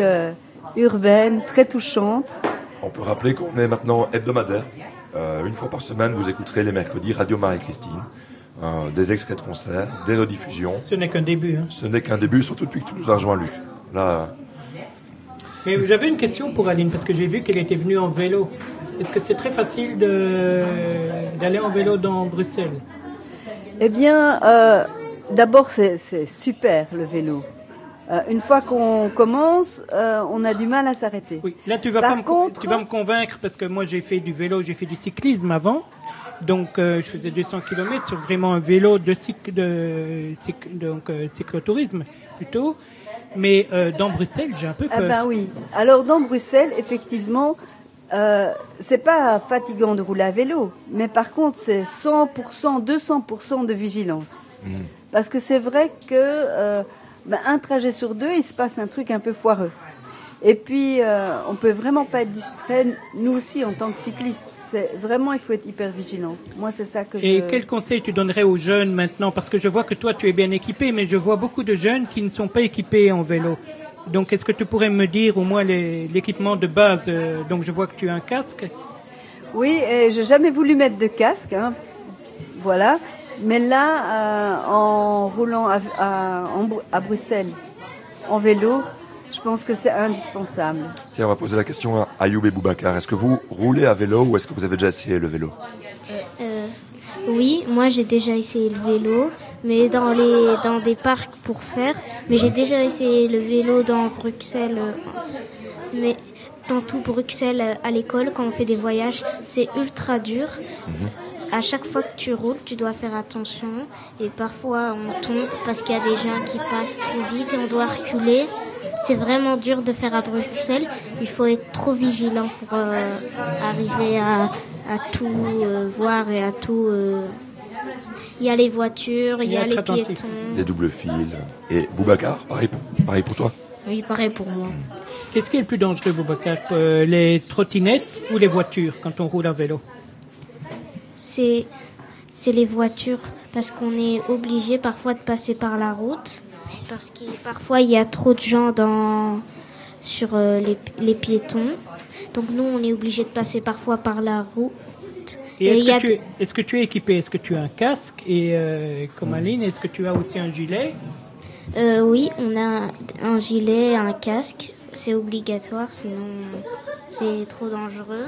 urbaine très touchante. On peut rappeler qu'on est maintenant hebdomadaire. Euh, une fois par semaine, vous écouterez les mercredis Radio Marie-Christine. Euh, des extraits de concerts, des rediffusions. Ce n'est qu'un début. hein. Ce n'est qu'un début, surtout depuis que tu nous as rejoint, Luc. Là, Mais j'avais une question pour Aline, parce que j'ai vu qu'elle était venue en vélo. Est-ce que c'est très facile de- d'aller en vélo dans Bruxelles? Eh bien, euh, d'abord, c'est c'est super le vélo. Euh, une fois qu'on commence, euh, on a du mal à s'arrêter. Là, tu vas, Par pas me, tu vas me convaincre, parce que moi, j'ai fait du vélo, j'ai fait du cyclisme avant. Donc, euh, je faisais 200 km sur vraiment un vélo de, cyc- de, cyc- donc, euh, cyclotourisme plutôt. Mais euh, dans Bruxelles, j'ai un peu Ah peur. ben oui. Alors dans Bruxelles, effectivement, euh, c'est pas fatigant de rouler à vélo, mais par contre c'est 100%, 200% de vigilance. Parce que c'est vrai que euh, ben, un trajet sur deux, il se passe un truc un peu foireux. Et puis, euh, on peut vraiment pas être distrait, nous aussi en tant que cyclistes. C'est vraiment, il faut être hyper vigilant. Moi, c'est ça que Et je. quel conseil tu donnerais aux jeunes maintenant? Parce que je vois que toi, tu es bien équipé, mais je vois beaucoup de jeunes qui ne sont pas équipés en vélo. Donc, est-ce que tu pourrais me dire au moins les- l'équipement de base euh, Donc, je vois que tu as un casque. Oui, et j'ai jamais voulu mettre de casque, hein. voilà. Mais là, euh, en roulant à, à- en Bru- à Bruxelles en vélo, je pense que c'est indispensable. Tiens, on va poser la question à Ayoub et Boubacar. Est-ce que vous roulez à vélo ou est-ce que vous avez déjà essayé le vélo? Euh, oui, moi j'ai déjà essayé le vélo, mais dans, les, dans des parcs pour faire. Mais j'ai déjà essayé le vélo dans Bruxelles, euh, mais dans tout Bruxelles euh, à l'école quand on fait des voyages, c'est ultra dur. À chaque fois que tu roules, tu dois faire attention et parfois on tombe parce qu'il y a des gens qui passent trop vite et on doit reculer. C'est vraiment dur de faire à Bruxelles. Il faut être trop vigilant pour euh, arriver à, à tout euh, voir et à tout. euh, Il y a les voitures, il y a les piétons. Des doubles fils. Et Boubacar, pareil pour, pareil pour toi Oui, pareil pour moi. Qu'est-ce qui est le plus dangereux, Boubacar Euh, Les trottinettes ou les voitures quand on roule à vélo? C'est c'est les voitures parce qu'on est obligé parfois de passer par la route parce que parfois il y a trop de gens dans sur euh, les, les piétons. Donc nous on est obligé de passer parfois par la route. Et Et est-ce que, tu es- est-ce que tu es équipé? Est-ce que tu as un casque Et euh, comme Aline, est-ce que tu as aussi un gilet? Euh, oui, on a un gilet, un casque. C'est obligatoire, sinon c'est trop dangereux.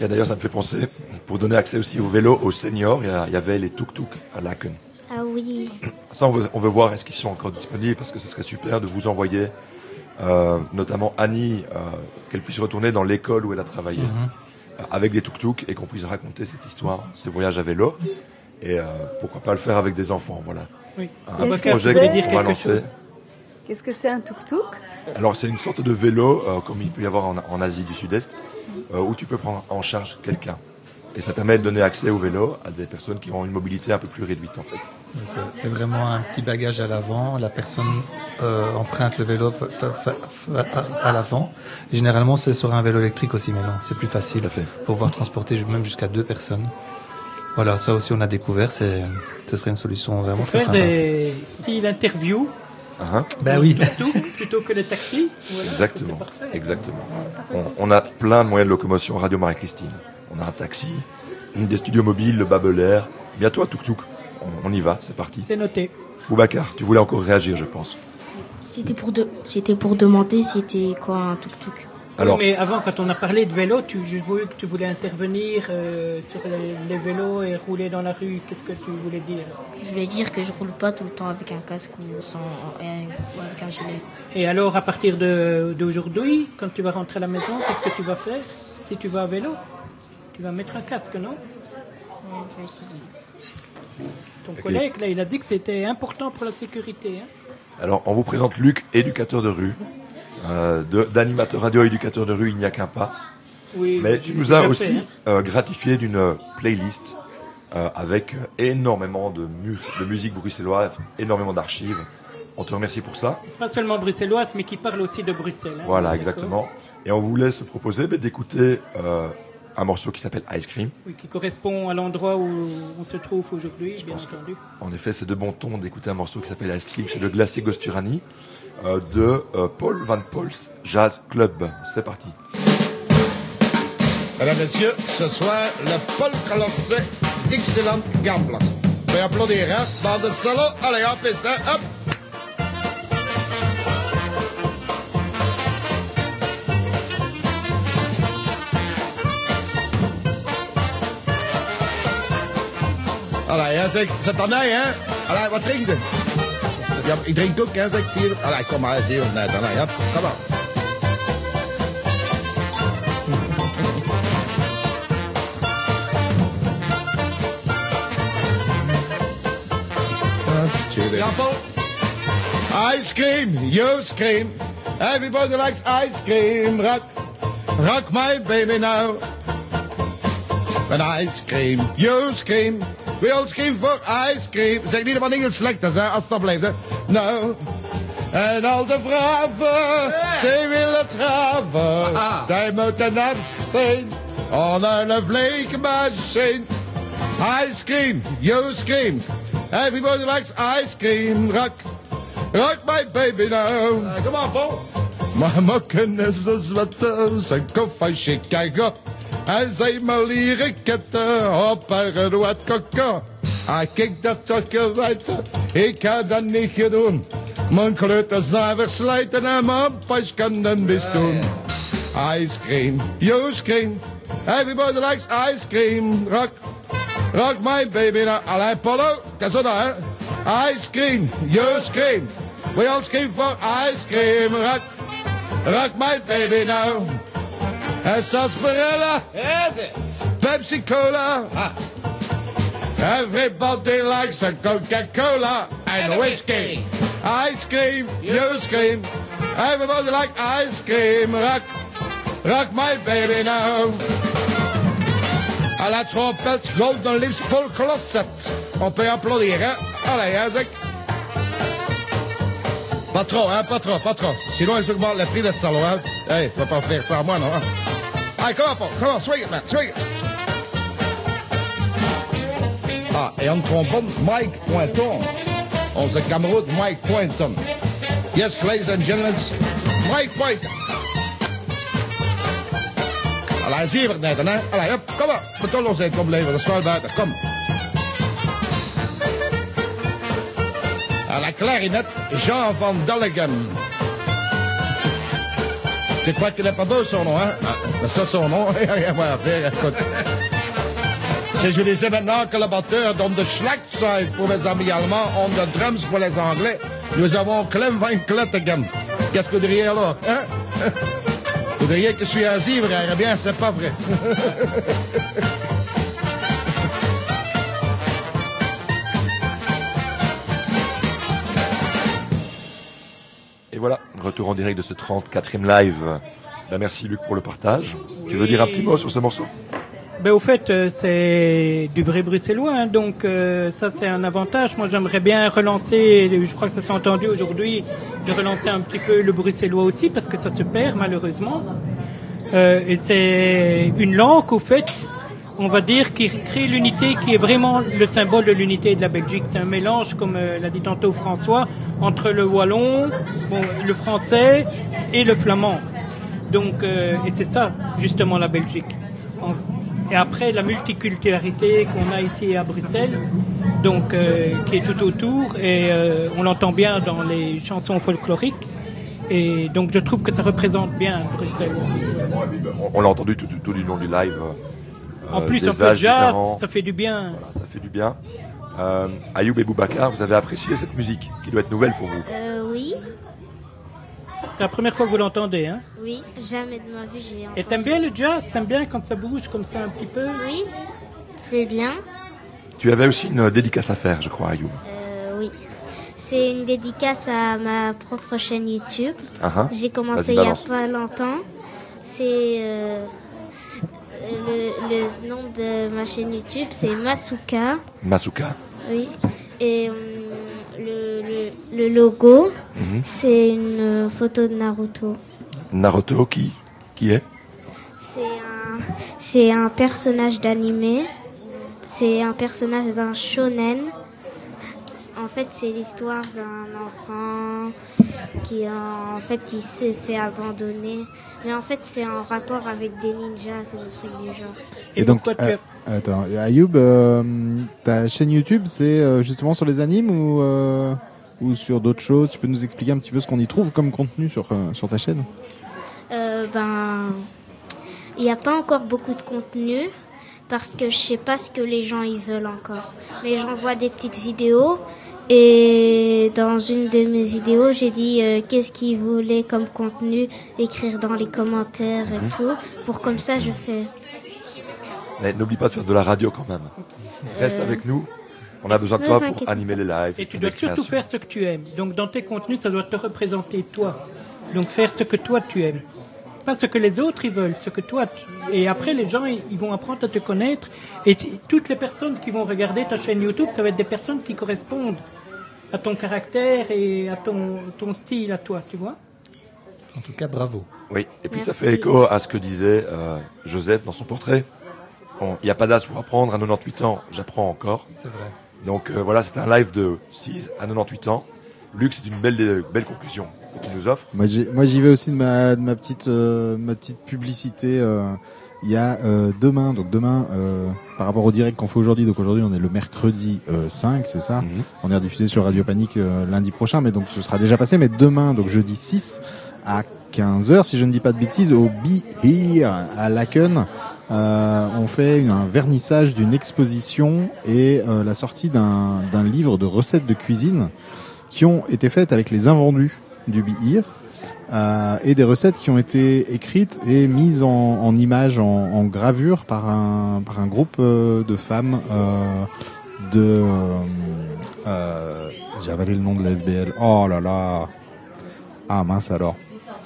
Tiens, D'ailleurs, ça me fait penser, pour donner accès aussi au vélo aux seniors, il y, avait les tuk-tuk à Laken. Ah oui. Ça, on veut, on veut voir est-ce qu'ils sont encore disponibles parce que ce serait super de vous envoyer, euh, notamment Annie, euh, qu'elle puisse retourner dans l'école où elle a travaillé Mhm. euh, avec des tuk-tuk et qu'on puisse raconter cette histoire, ces voyages à vélo. Et euh, pourquoi pas le faire avec des enfants, voilà. Oui. Un projet qu'on va lancer. chose? Qu'est-ce que c'est un tuk-tuk? Alors c'est une sorte de vélo, euh, comme il peut y avoir en, en Asie du Sud-Est, euh, où tu peux prendre en charge quelqu'un. Et ça permet de donner accès au vélo à des personnes qui ont une mobilité un peu plus réduite en fait. C'est vraiment un petit bagage à l'avant. La personne euh, emprunte le vélo fa- fa- fa- fa- à, l'avant. Généralement, c'est sur un vélo électrique aussi, mais non, c'est plus facile pour pouvoir transporter même jusqu'à deux personnes. Voilà, ça aussi on a découvert. C'est, ce serait une solution vraiment très Faire sympa. des styles interview Ben oui. plutôt, plutôt que les taxis Voilà, Exactement, exactement. On, on a plein de moyens de locomotion Radio Marie-Christine. On a un taxi, des studios mobiles, le Babelair. Bientôt à Tuk Tuk. On, on y va, c'est parti. C'est noté. Boubacar, tu voulais encore réagir, je pense. C'était pour, de... c'était pour demander c'était quoi un tuk-tuk. Alors- Oui, mais avant, quand on a parlé de vélo, tu, j'ai vu que tu voulais intervenir euh, sur les, vélos et rouler dans la rue. Qu'est-ce que tu voulais dire? Je voulais dire que je roule pas tout le temps avec un casque ou, sans, ou avec un gilet. Et alors, à partir de- d'aujourd'hui, quand tu vas rentrer à la maison, qu'est-ce que tu vas faire? Si tu vas à vélo, tu vas mettre un casque, non? Je vais essayer. Ton collègue, là, il a dit que c'était important pour la sécurité. hein. Alors, on vous présente Luc, éducateur de rue. Euh, D'animateur radio éducateur de rue, il n'y a qu'un pas. Oui, Mais tu nous as aussi fait, hein. euh, gratifié d'une playlist euh, avec énormément de, mu- de musique bruxelloise, énormément d'archives. On te remercie pour ça. Pas seulement bruxelloise, mais qui parle aussi de Bruxelles. hein. Voilà, exactement. Et on voulait se proposer ben, d'écouter euh, un morceau qui s'appelle Ice Cream. Oui, qui correspond à l'endroit où on se trouve aujourd'hui, bien entendu. En effet, c'est de bon ton d'écouter un morceau qui s'appelle Ice Cream chez le Glacier Gosturani de euh, Paul Van Pols Jazz Club. C'est parti. Mesdames, Messieurs, ce soir, le Paul Colosset, excellente gamble. Vous pouvez applaudir, hein? Bande de solo, allez, hop, piste, hein? hop! Allee, hè, zeg, zet dan nee, hè? Allee, wat drinken? Ja, ik drink ook, hè, zeg ik. zie Allee, kom maar, zeer of net. Allee, ja, kom maar. Ice cream, you scream. Everybody likes ice cream. Rock, rock my baby now. When ice cream, you scream. We all scream for ice cream. Zeg niet dat van Engels slecht is, hè, als dat blijft. Hè. Nou. En al de vrouwen, die willen traven. Die moeten afzien. On een vleekmachine. Ice cream, you scream. Everybody likes ice cream. Rock, rock my baby now. come on, Paul. Mama kennis de zwetten, zijn van Chicago. En zijn maar leren ketten op haar wat koko. Ah, kijk dat toch weten, ik ga dat niet doen. Mijn kleuter zijn verslijten en mijn pas kan dan best doen. Ice cream, you scream. Everybody likes ice cream. Rock, rock my baby now. Alain Polo, dat is hè. Ice cream, you scream. We all scream for ice cream. Rock, rock my baby now. En sarsaparilla, Pepsi Cola. Everybody likes a Coca-Cola and whiskey. Ice cream, you scream. Everybody like ice cream. Rock, rock my baby now. À la trompette, Golden Lips, Paul Closet. On peut applaudir, hein? Allez, hein, Zach? Pas trop, hein? Pas trop, pas trop. Sinon, ils augmentent le prix de ce salon, hein? Hey, tu vas pas faire ça à moi, non? Hein? Allez, come on, Paul. Come on, swing it, man. Swing it. Ah, et en trombone, Mike Pointon. Onze camarade Mike Pointon. Yes, ladies and gentlemen, Mike Pointon. Allee, zie je net, hè? Allee, op, kom op. Beton ons even komen leven, dat is wel buiten. Kom. À la clarinette, Jean van Dallegen. Tu crois qu'il n'est pas beau son nom, hein? Ah, ça, son nom, rien à écoute. Si je disais maintenant que le batteur donne de Schlagzeug pour les amis allemands, on de drums pour les anglais, nous avons Clem van Klettegen. Qu'est-ce que vous diriez alors, hein? Vous diriez que je suis un zivre, eh bien, c'est pas vrai. Et voilà, retour en direct de ce 34e live. Ben, merci Luc pour le partage. Tu veux dire un petit mot sur ce morceau? Ben, au fait, euh, c'est du vrai bruxellois, hein, donc euh, ça c'est un avantage. Moi j'aimerais bien relancer, je crois que ça s'est entendu aujourd'hui, de relancer un petit peu le bruxellois aussi, parce que ça se perd malheureusement. Euh, et c'est une langue, au fait, on va dire, qui crée l'unité, qui est vraiment le symbole de l'unité de la Belgique. C'est un mélange, comme l'a dit tantôt François, entre le wallon, le français et le flamand. Donc, et c'est ça, justement, la Belgique. Et après, la multiculturalité qu'on a ici à Bruxelles, donc, euh, qui est tout autour, et euh, on l'entend bien dans les chansons folkloriques. Et donc, je trouve que ça représente bien Bruxelles. On, l'a entendu tout, tout- tout du long du live. euh, En plus, des un peu jazz, ça fait du bien. Voilà, ça fait du bien. Euh, Ayoub et Boubacar, vous avez apprécié cette musique qui doit être nouvelle pour vous. Euh, oui, C'est la première fois que vous l'entendez, hein? Oui, jamais de ma vie j'ai Et t'aimes bien le jazz? T'aimes bien quand ça bouge comme ça un petit peu? Oui, c'est bien. Tu avais aussi une dédicace à faire, je crois, Ayoub. Euh, oui. C'est une dédicace à ma propre chaîne YouTube. Ah ah. J'ai commencé il y a pas longtemps. C'est euh, le, le nom de ma chaîne YouTube, c'est Masuka. Masuka. Oui. Et le, logo, Mhm. c'est une euh, photo de Naruto. Naruto, qui, qui est? C'est un, c'est un personnage d'animé. C'est un personnage d'un shonen. En fait, c'est l'histoire d'un enfant qui, euh, en fait, il s'est fait abandonner. Mais en fait, c'est en rapport avec des ninjas, c'est des trucs du genre. Et, donc, euh, attends, Ayoub, euh, ta chaîne YouTube, c'est justement sur les animes ou, euh, ou sur d'autres choses Tu peux nous expliquer un petit peu ce qu'on y trouve comme contenu sur, euh, sur ta chaîne? Euh, ben, il n'y a pas encore beaucoup de contenu parce que je sais pas ce que les gens ils veulent encore. Mais j'envoie des petites vidéos et dans une de mes vidéos, j'ai dit euh, qu'est-ce qu'ils voulaient comme contenu, écrire dans les commentaires et Mhm. tout. Pour comme ça, je fais. Mais n'oublie pas de faire de la radio quand même. Reste Euh. avec nous. On a besoin de toi pour animer les lives. Et tu dois surtout faire ce que tu aimes. Donc dans tes contenus, ça doit te représenter toi. Donc faire ce que toi tu aimes. Pas ce que les autres ils veulent, ce que toi tu... Et après les gens ils vont apprendre à te connaître. Et t- toutes les personnes qui vont regarder ta chaîne YouTube, ça va être des personnes qui correspondent à ton caractère et à ton, ton style à toi, tu vois En tout cas, bravo. Oui, et puis ça fait écho à ce que disait euh, Joseph dans son portrait. Bon, Il n'y a pas d'âge pour apprendre, à 98 ans, j'apprends encore. C'est vrai. Donc euh, voilà, c'est un live de 6 à 98 ans. Luc, c'est une belle, belle conclusion que tu nous offres. Moi, j'y vais aussi de ma, de ma petite, euh, ma petite publicité. euh, Il y a euh, demain, donc demain, euh, par rapport au direct qu'on fait aujourd'hui, donc aujourd'hui on est le mercredi euh, 5, c'est ça? On est rediffusé sur Radio Panique lundi prochain, mais donc ce sera déjà passé. Mais demain, donc jeudi 6 à 15h, si je ne dis pas de bêtises, au Be Here à Laken, euh, on fait un vernissage d'une exposition et euh, la sortie d'un livre de recettes de cuisine qui ont été faites avec les invendus du Be Here. euh, et des recettes qui ont été écrites et mises en, en images, en, en gravure par un, par un groupe euh, de femmes euh, de... J'ai avalé le nom de la SBL. Oh là là Ah mince alors.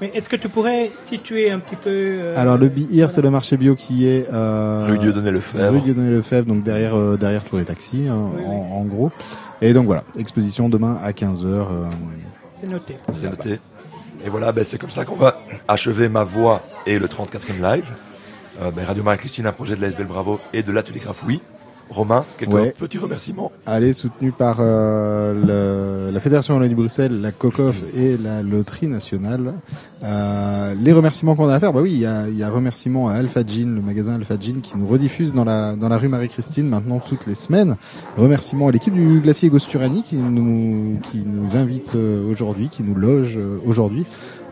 Mais est-ce que tu pourrais situer un petit peu euh, Alors le Be Here, c'est le marché bio qui est euh, Rue Dieudonné-Lefebvre. Rue Dieudonné-Lefebvre, donc derrière euh, derrière tous les taxis, hein, en, en gros. Et donc voilà, exposition demain à 15 h C'est noté. C'est noté. Et voilà, ben, c'est comme ça qu'on va achever ma voix et le 34e live. Euh, ben, Radio Marie-Christine, un projet de la SBL Bravo et de l'Atelier Grafouille. Romain, quelques Ouais. petits remerciements. Allez, soutenu par euh, le- la Fédération Wallonie Bruxelles, la COCOF et la Loterie Nationale. Euh, les remerciements qu'on a à faire, bah oui, il y a, y a remerciements à Alpha Jean, le magasin Alpha Jean qui nous rediffuse dans la, dans la rue Marie-Christine maintenant toutes les semaines. Remerciements à l'équipe du Glacier Gosturani qui nous, qui nous invite euh, aujourd'hui, qui nous loge euh, aujourd'hui.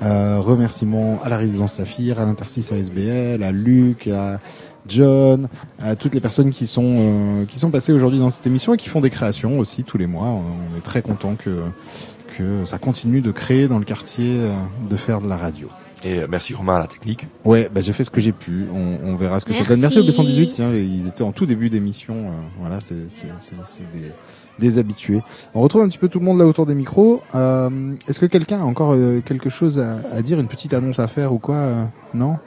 Euh, remerciements à la résidence Saphir, à l'interstice ASBL, à Luc, à John, à toutes les personnes qui sont euh, qui sont passées aujourd'hui dans cette émission et qui font des créations aussi tous les mois. On est très content que que ça continue de créer dans le quartier, euh, de faire de la radio. Et euh, merci Romain à la technique. Ouais, bah, j'ai fait ce que j'ai pu. On, on verra ce que ça Merci. donne. Merci au B118. Tiens, ils étaient en tout début d'émission. euh, voilà, c'est c'est c'est c'est des des habitués. On retrouve un petit peu tout le monde là autour des micros. Euh, Est-ce que quelqu'un a encore euh, quelque chose à, à dire, une petite annonce à faire ou quoi euh, Non?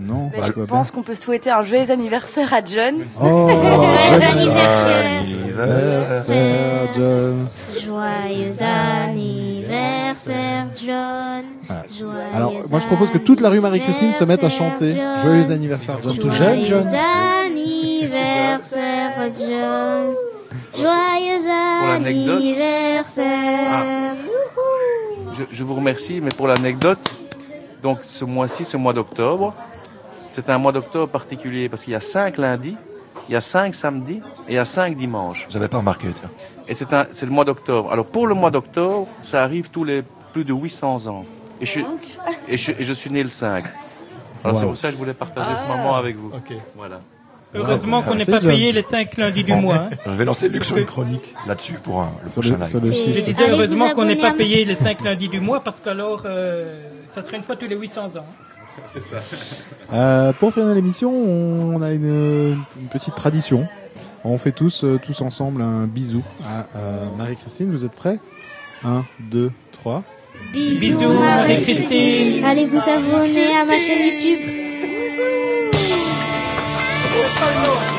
Non. Bah, je pense qu'on peut souhaiter un joyeux anniversaire à John. Oh, joyeux anniversaire. anniversaire, John. Joyeux anniversaire, John. Voilà. Joyeux Alors, moi, je propose que toute la rue Marie-Christine se mette à chanter Joyeux anniversaire, John. Tout jeune, John anniversaire, John. Joyeux anniversaire. Je, je vous remercie, mais pour l'anecdote, donc ce mois-ci, ce mois d'octobre, c'est un mois d'octobre particulier parce qu'il y a cinq lundis, il y a cinq samedis et il y a cinq dimanches. J'avais pas remarqué, tiens. Et c'est un, c'est le mois d'octobre. Alors pour le mois d'octobre, ça arrive tous les plus de 800 ans. Et je, suis- et je, et je suis né le 5. Alors c'est pour ça que je voulais partager ce moment avec vous. Ok. Voilà. Heureusement qu'on n'est pas payé les 5 lundis du mois. hein. Je vais lancer Luc sur une chronique là-dessus pour un- le prochain live. Je disais heureusement qu'on n'est pas à- payé les 5 lundis du mois parce qu'alors euh, ça serait une fois tous les 800 ans. C'est ça. Euh, pour finir l'émission, on a une, une petite tradition. On fait tous, euh, tous ensemble un bisou à euh, Marie-Christine. Vous êtes prêts? 1, 2, 3. Bisous, Bisous, Marie-Christine. Allez vous abonner à ma chaîne YouTube. Oh,